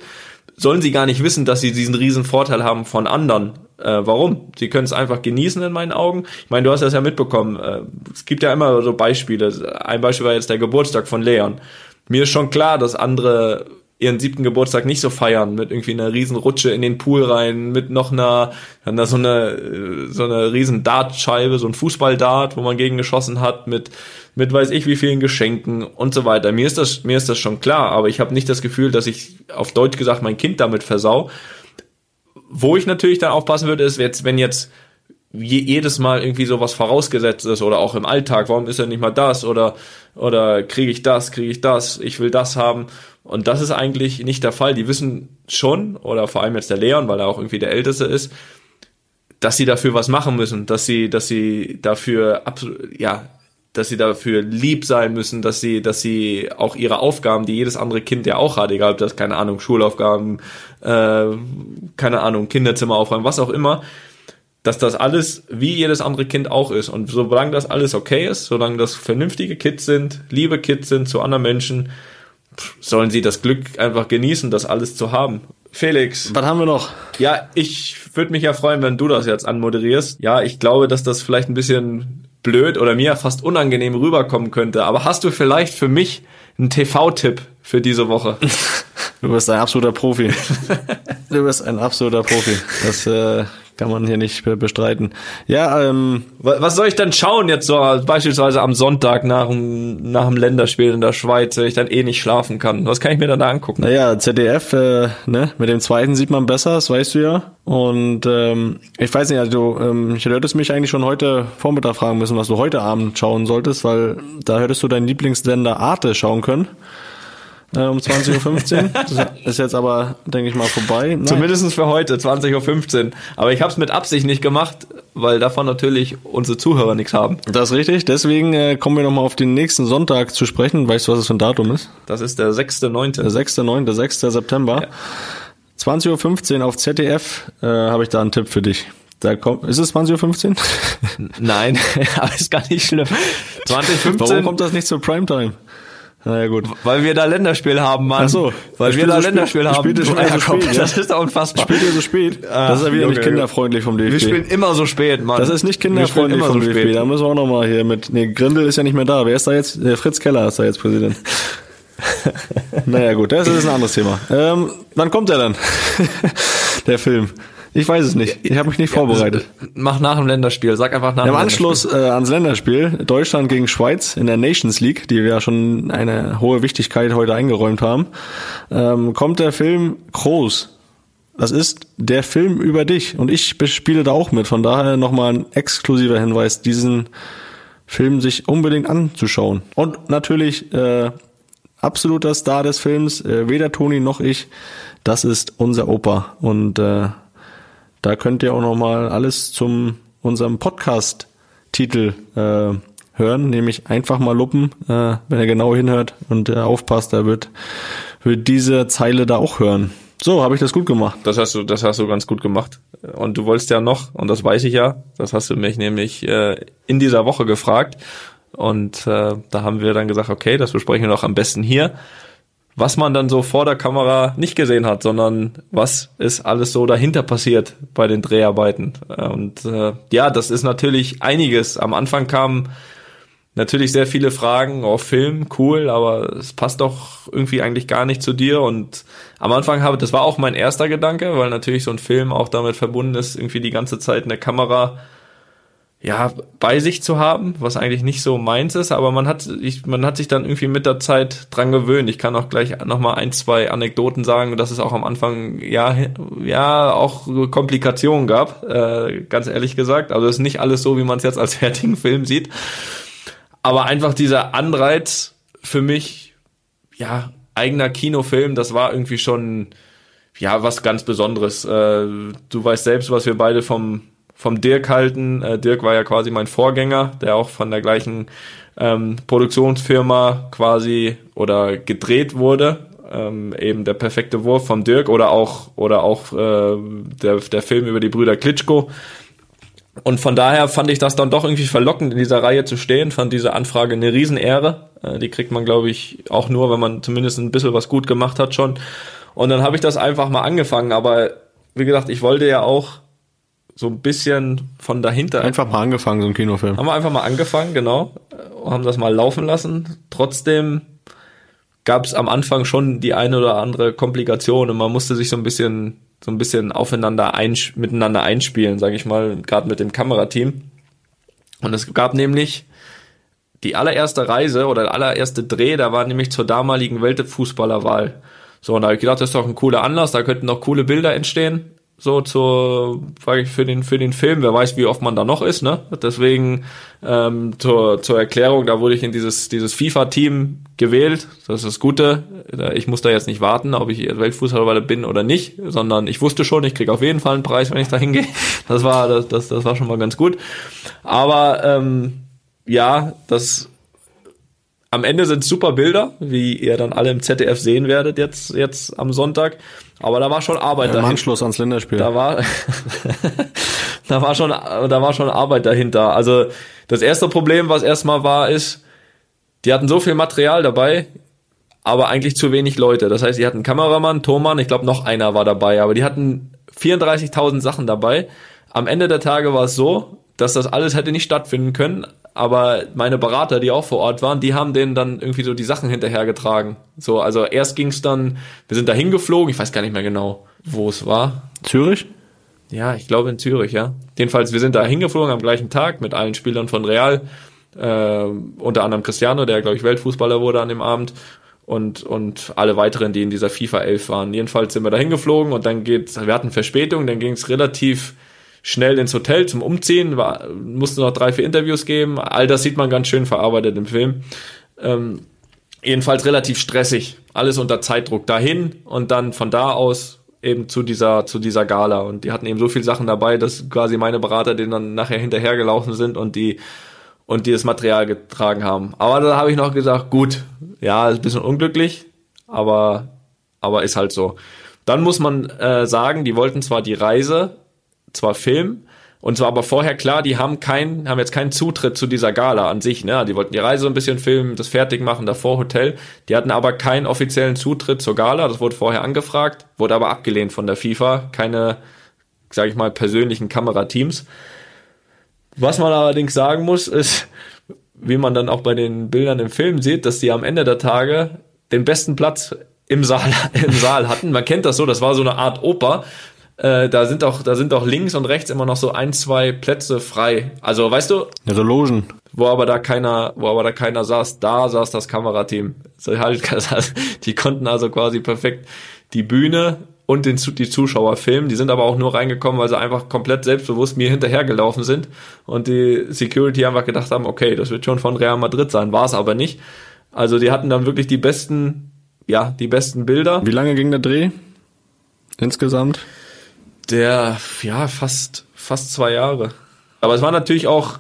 sollen sie gar nicht wissen, dass sie diesen riesen Vorteil haben von anderen. Äh, warum? Sie können es einfach genießen in meinen Augen. Ich meine, du hast das ja mitbekommen. Äh, es gibt ja immer so Beispiele. Ein Beispiel war jetzt der Geburtstag von Leon. Mir ist schon klar, dass andere ihren siebten Geburtstag nicht so feiern, mit irgendwie einer riesen Rutsche in den Pool rein, mit noch einer, dann da so eine, so eine riesen Dartscheibe, so ein Fußballdart, wo man gegen geschossen hat, mit, mit weiß ich wie vielen Geschenken und so weiter. Mir ist das, mir ist das schon klar, aber ich habe nicht das Gefühl, dass ich auf Deutsch gesagt mein Kind damit versau. Wo ich natürlich dann aufpassen würde, ist jetzt, wenn jetzt jedes Mal irgendwie sowas vorausgesetzt ist oder auch im Alltag, warum ist er nicht mal das oder oder kriege ich das, kriege ich das, ich will das haben und das ist eigentlich nicht der Fall. Die wissen schon oder vor allem jetzt der Leon, weil er auch irgendwie der Älteste ist, dass sie dafür was machen müssen, dass sie dass sie dafür absolut ja dass sie dafür lieb sein müssen, dass sie, dass sie auch ihre Aufgaben, die jedes andere Kind ja auch hat, egal ob das, keine Ahnung, Schulaufgaben, äh, keine Ahnung, Kinderzimmer aufräumen, was auch immer, dass das alles wie jedes andere Kind auch ist. Und solange das alles okay ist, solange das vernünftige Kids sind, liebe Kids sind zu anderen Menschen, sollen sie das Glück einfach genießen, das alles zu haben. Felix. Was haben wir noch? Ja, ich würde mich ja freuen, wenn du das jetzt anmoderierst. Ja, ich glaube, dass das vielleicht ein bisschen blöd oder mir fast unangenehm rüberkommen könnte. Aber hast du vielleicht für mich einen TV-Tipp für diese Woche? Du bist ein absoluter Profi. du bist ein absoluter Profi. Das äh, kann man hier nicht bestreiten. Ja, ähm, was soll ich dann schauen jetzt so beispielsweise am Sonntag nach dem, nach dem Länderspiel in der Schweiz, wenn ich dann eh nicht schlafen kann? Was kann ich mir dann da angucken? Naja, ZDF, äh, ne, mit dem zweiten sieht man besser, das weißt du ja. Und ähm, ich weiß nicht, also du, ähm, ich hättest mich eigentlich schon heute Vormittag fragen müssen, was du heute Abend schauen solltest, weil da hättest du deinen Lieblingssender Arte schauen können äh, um 20.15 Uhr. Das ist jetzt aber, denke ich mal, vorbei. Nein. Zumindest für heute, 20.15 Uhr. Aber ich habe es mit Absicht nicht gemacht, weil davon natürlich unsere Zuhörer nichts haben. Das ist richtig. Deswegen äh, kommen wir nochmal auf den nächsten Sonntag zu sprechen. Weißt du, was das für ein Datum ist? Das ist der 6.9. Der 6.9., der 6. September. Ja. 20.15 Uhr auf ZDF äh, habe ich da einen Tipp für dich. Da kommt, ist es 20.15 Uhr? Nein, aber ist gar nicht schlimm. 2015. Warum kommt das nicht zur Primetime? Naja, gut. Weil wir da Länderspiel haben, Mann. Ach so. Weil wir da so Länderspiel haben. Spielt ihr schon so spät, ja? Das ist doch unfassbar. Spielt ihr so spät? Ach, das ist ja wieder Junge, nicht kinderfreundlich vom DFB. Wir spielen immer so spät, Mann. Das ist nicht kinderfreundlich vom so DFB. Spät. Da müssen wir auch nochmal hier mit, nee, Grindel ist ja nicht mehr da. Wer ist da jetzt? Der Fritz Keller ist da jetzt Präsident. naja, gut, das ist ein anderes Thema. Ähm, wann kommt er dann? Der Film. Ich weiß es nicht. Ich habe mich nicht ja, vorbereitet. Mach nach dem Länderspiel. Sag einfach nach Im dem Anschluss äh, ans Länderspiel Deutschland gegen Schweiz in der Nations League, die wir ja schon eine hohe Wichtigkeit heute eingeräumt haben, ähm, kommt der Film Groß. Das ist der Film über dich und ich spiele da auch mit. Von daher nochmal ein exklusiver Hinweis, diesen Film sich unbedingt anzuschauen. Und natürlich äh, absoluter Star des Films, äh, weder Toni noch ich, das ist unser Opa. Und äh, da könnt ihr auch noch mal alles zum unserem Podcast-Titel äh, hören, nämlich einfach mal luppen, äh, wenn ihr genau hinhört und äh, aufpasst, da wird, wird diese Zeile da auch hören. So, habe ich das gut gemacht. Das hast du, das hast du ganz gut gemacht. Und du wolltest ja noch, und das weiß ich ja, das hast du mich nämlich äh, in dieser Woche gefragt. Und äh, da haben wir dann gesagt, okay, das besprechen wir noch am besten hier was man dann so vor der Kamera nicht gesehen hat, sondern was ist alles so dahinter passiert bei den Dreharbeiten. Und äh, ja, das ist natürlich einiges. Am Anfang kamen natürlich sehr viele Fragen, oh Film, cool, aber es passt doch irgendwie eigentlich gar nicht zu dir. Und am Anfang habe, das war auch mein erster Gedanke, weil natürlich so ein Film auch damit verbunden ist, irgendwie die ganze Zeit eine Kamera ja, bei sich zu haben, was eigentlich nicht so meins ist, aber man hat, ich, man hat sich dann irgendwie mit der Zeit dran gewöhnt. Ich kann auch gleich nochmal ein, zwei Anekdoten sagen, dass es auch am Anfang, ja, ja, auch Komplikationen gab, äh, ganz ehrlich gesagt. Also es ist nicht alles so, wie man es jetzt als fertigen Film sieht. Aber einfach dieser Anreiz für mich, ja, eigener Kinofilm, das war irgendwie schon, ja, was ganz Besonderes. Äh, du weißt selbst, was wir beide vom vom Dirk halten. Äh, Dirk war ja quasi mein Vorgänger, der auch von der gleichen ähm, Produktionsfirma quasi oder gedreht wurde. Ähm, eben der perfekte Wurf vom Dirk oder auch oder auch äh, der, der Film über die Brüder Klitschko. Und von daher fand ich das dann doch irgendwie verlockend, in dieser Reihe zu stehen, fand diese Anfrage eine Riesenehre. Äh, die kriegt man, glaube ich, auch nur, wenn man zumindest ein bisschen was gut gemacht hat schon. Und dann habe ich das einfach mal angefangen. Aber wie gesagt, ich wollte ja auch so ein bisschen von dahinter. Einfach mal angefangen, so ein Kinofilm. Haben wir einfach mal angefangen, genau. Haben das mal laufen lassen. Trotzdem gab es am Anfang schon die eine oder andere Komplikation und man musste sich so ein bisschen so ein bisschen aufeinander einsp miteinander einspielen, sage ich mal, gerade mit dem Kamerateam. Und es gab nämlich die allererste Reise oder der allererste Dreh, da war nämlich zur damaligen Weltfußballerwahl. So, und da habe ich gedacht, das ist doch ein cooler Anlass, da könnten noch coole Bilder entstehen so zur für den für den Film. Wer weiß wie oft man da noch ist ne? Deswegen ähm, zur, zur Erklärung da wurde ich in dieses dieses FIFA Team gewählt. Das ist das Gute. Ich muss da jetzt nicht warten ob ich Weltfußballer bin oder nicht sondern ich wusste schon ich krieg auf jeden Fall einen Preis wenn ich da hingehe. Das war das, das das war schon mal ganz gut. Aber ähm, ja das am Ende sind super Bilder, wie ihr dann alle im ZDF sehen werdet jetzt, jetzt am Sonntag. Aber da war schon Arbeit ja, dahinter. Anschluss ans Länderspiel. Da war, da war schon, da war schon Arbeit dahinter. Also, das erste Problem, was erstmal war, ist, die hatten so viel Material dabei, aber eigentlich zu wenig Leute. Das heißt, die hatten Kameramann, Thomann, ich glaube noch einer war dabei, aber die hatten 34.000 Sachen dabei. Am Ende der Tage war es so, dass das alles hätte nicht stattfinden können, aber meine Berater, die auch vor Ort waren, die haben denen dann irgendwie so die Sachen hinterhergetragen. So, also erst ging es dann, wir sind da hingeflogen, ich weiß gar nicht mehr genau, wo es war. Zürich? ja, ich glaube in Zürich, ja. Jedenfalls, wir sind da hingeflogen am gleichen Tag mit allen Spielern von Real, äh, unter anderem Cristiano, der, glaube ich, Weltfußballer wurde an dem Abend und, und alle weiteren, die in dieser FIFA 11 waren. Jedenfalls sind wir da hingeflogen und dann geht's, wir hatten Verspätung, dann ging es relativ schnell ins Hotel zum Umziehen, war, mussten noch drei, vier Interviews geben. All das sieht man ganz schön verarbeitet im Film. Ähm, jedenfalls relativ stressig, alles unter Zeitdruck dahin und dann von da aus eben zu dieser zu dieser Gala und die hatten eben so viele Sachen dabei, dass quasi meine Berater denen dann nachher hinterhergelaufen sind und die und die das Material getragen haben. Aber da habe ich noch gesagt, gut, ja, ist ein bisschen unglücklich, aber aber ist halt so. Dann muss man äh, sagen, die wollten zwar die Reise zwar filmen, und zwar aber vorher klar, die haben keinen, haben jetzt keinen Zutritt zu dieser Gala an sich, ne? Die wollten die Reise ein bisschen filmen, das fertig machen, davor Hotel. Die hatten aber keinen offiziellen Zutritt zur Gala, das wurde vorher angefragt, wurde aber abgelehnt von der FIFA. Keine, sage ich mal, persönlichen Kamerateams. Was man allerdings sagen muss, ist, wie man dann auch bei den Bildern im Film sieht, dass die am Ende der Tage den besten Platz im Saal, im Saal hatten. Man kennt das so, das war so eine Art Oper. Äh, da sind auch, da sind auch links und rechts immer noch so ein, zwei Plätze frei. Also, weißt du? Ja, so Logen. Wo aber da keiner, wo aber da keiner saß, da saß das Kamerateam. Die konnten also quasi perfekt die Bühne und den, die Zuschauer filmen. Die sind aber auch nur reingekommen, weil sie einfach komplett selbstbewusst mir hinterhergelaufen sind und die Security einfach gedacht haben, okay, das wird schon von Real Madrid sein, war es aber nicht. Also die hatten dann wirklich die besten, ja, die besten Bilder. Wie lange ging der Dreh? Insgesamt? Der, ja, fast, fast zwei Jahre. Aber es war natürlich auch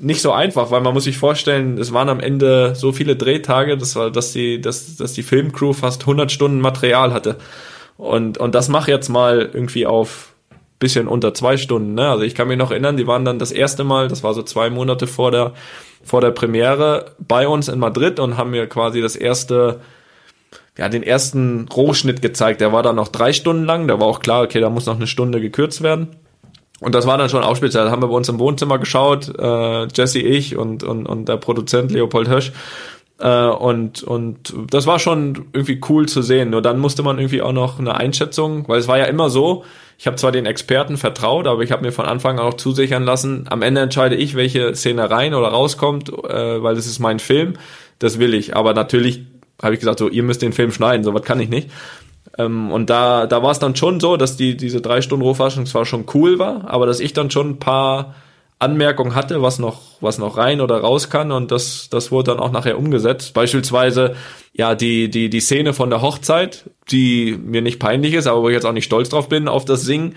nicht so einfach, weil man muss sich vorstellen, es waren am Ende so viele Drehtage, das war, dass die, dass, dass die Filmcrew fast 100 Stunden Material hatte. Und, und das mach jetzt mal irgendwie auf bisschen unter zwei Stunden. Ne? Also ich kann mich noch erinnern, die waren dann das erste Mal, das war so zwei Monate vor der, vor der Premiere bei uns in Madrid und haben mir quasi das erste ja, den ersten Rohschnitt gezeigt. Der war dann noch drei Stunden lang. Da war auch klar, okay, da muss noch eine Stunde gekürzt werden. Und das war dann schon auch speziell. Da haben wir bei uns im Wohnzimmer geschaut, äh, Jesse, ich und, und, und der Produzent Leopold Hösch. Äh, und, und das war schon irgendwie cool zu sehen. Nur dann musste man irgendwie auch noch eine Einschätzung, weil es war ja immer so, ich habe zwar den Experten vertraut, aber ich habe mir von Anfang an auch zusichern lassen, am Ende entscheide ich, welche Szene rein oder rauskommt, äh, weil es ist mein Film. Das will ich. Aber natürlich habe ich gesagt, so, ihr müsst den Film schneiden, so was kann ich nicht. Ähm, und da, da war es dann schon so, dass die, diese drei Stunden Rohfassung zwar schon cool war, aber dass ich dann schon ein paar Anmerkungen hatte, was noch, was noch rein oder raus kann und das, das wurde dann auch nachher umgesetzt. Beispielsweise, ja, die, die, die Szene von der Hochzeit, die mir nicht peinlich ist, aber wo ich jetzt auch nicht stolz drauf bin, auf das Singen,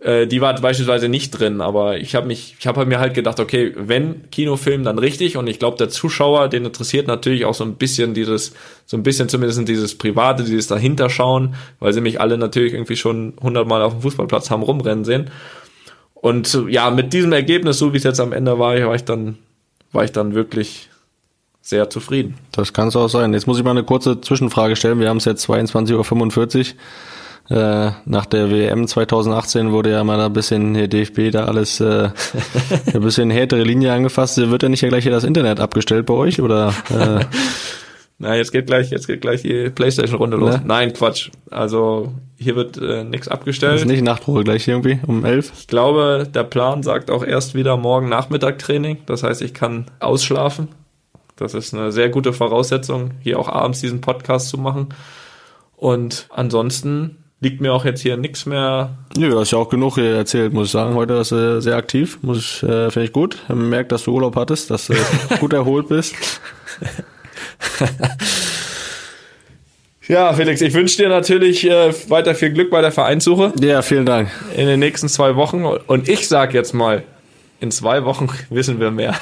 äh, die war beispielsweise nicht drin, aber ich habe mich, ich habe mir halt gedacht, okay, wenn Kinofilm, dann richtig und ich glaube, der Zuschauer, den interessiert natürlich auch so ein bisschen dieses, so ein bisschen zumindest dieses Private, dieses dahinter schauen, weil sie mich alle natürlich irgendwie schon hundertmal auf dem Fußballplatz haben rumrennen sehen. Und ja, mit diesem Ergebnis, so wie es jetzt am Ende war, war ich dann, war ich dann wirklich sehr zufrieden. Das kann es auch sein. Jetzt muss ich mal eine kurze Zwischenfrage stellen. Wir haben es jetzt 22.45 Uhr. Äh, nach der WM 2018 wurde ja mal ein bisschen der DFB da alles äh, ein bisschen härtere Linie angefasst. Wird ja nicht ja gleich hier das Internet abgestellt bei euch oder? Äh? Na, jetzt geht gleich, jetzt geht gleich die Playstation-Runde los. Ne? Nein, Quatsch. Also hier wird äh, nichts abgestellt. Ist nicht Nachtruhe gleich irgendwie um elf. Ich glaube, der Plan sagt auch erst wieder morgen Nachmittag Training. Das heißt, ich kann ausschlafen. Das ist eine sehr gute Voraussetzung, hier auch abends diesen Podcast zu machen. Und ansonsten liegt mir auch jetzt hier nichts mehr. Nö, ja, hast ja auch genug erzählt, muss ich sagen. Heute ist äh, sehr aktiv, muss ich, äh, finde ich gut. Man merkt, dass du Urlaub hattest, dass du gut erholt bist. Ja, Felix, ich wünsche dir natürlich äh, weiter viel Glück bei der Vereinssuche. Ja, vielen Dank. In den nächsten zwei Wochen. Und ich sag jetzt mal, in zwei Wochen wissen wir mehr.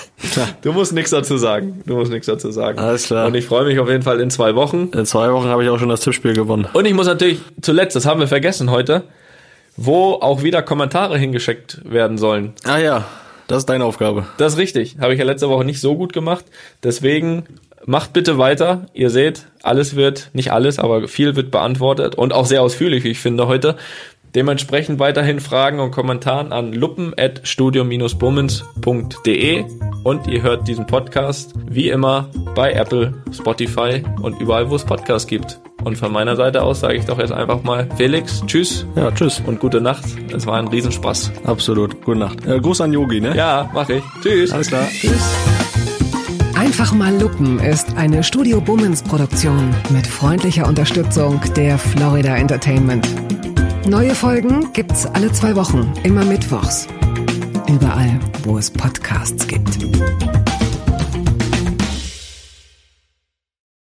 Du musst nichts dazu sagen. Du musst nichts dazu sagen. Alles klar. Und ich freue mich auf jeden Fall in zwei Wochen. In zwei Wochen habe ich auch schon das Tippspiel gewonnen. Und ich muss natürlich zuletzt, das haben wir vergessen heute, wo auch wieder Kommentare hingeschickt werden sollen. Ah ja, das ist deine Aufgabe. Das ist richtig. Habe ich ja letzte Woche nicht so gut gemacht. Deswegen macht bitte weiter. Ihr seht, alles wird, nicht alles, aber viel wird beantwortet und auch sehr ausführlich, wie ich finde heute. Dementsprechend weiterhin Fragen und Kommentaren an luppen.studio-bummens.de und ihr hört diesen Podcast wie immer bei Apple, Spotify und überall, wo es Podcasts gibt. Und von meiner Seite aus sage ich doch jetzt einfach mal Felix, tschüss. Ja, tschüss. Und gute Nacht. Es war ein Riesenspaß. Absolut. Gute Nacht. Äh, Gruß an Yogi, ne? Ja, mache ich. Tschüss. Alles klar. Tschüss. Einfach mal Luppen ist eine Studio Bummens Produktion mit freundlicher Unterstützung der Florida Entertainment. Neue Folgen gibt's alle zwei Wochen, immer mittwochs. Überall, wo es Podcasts gibt.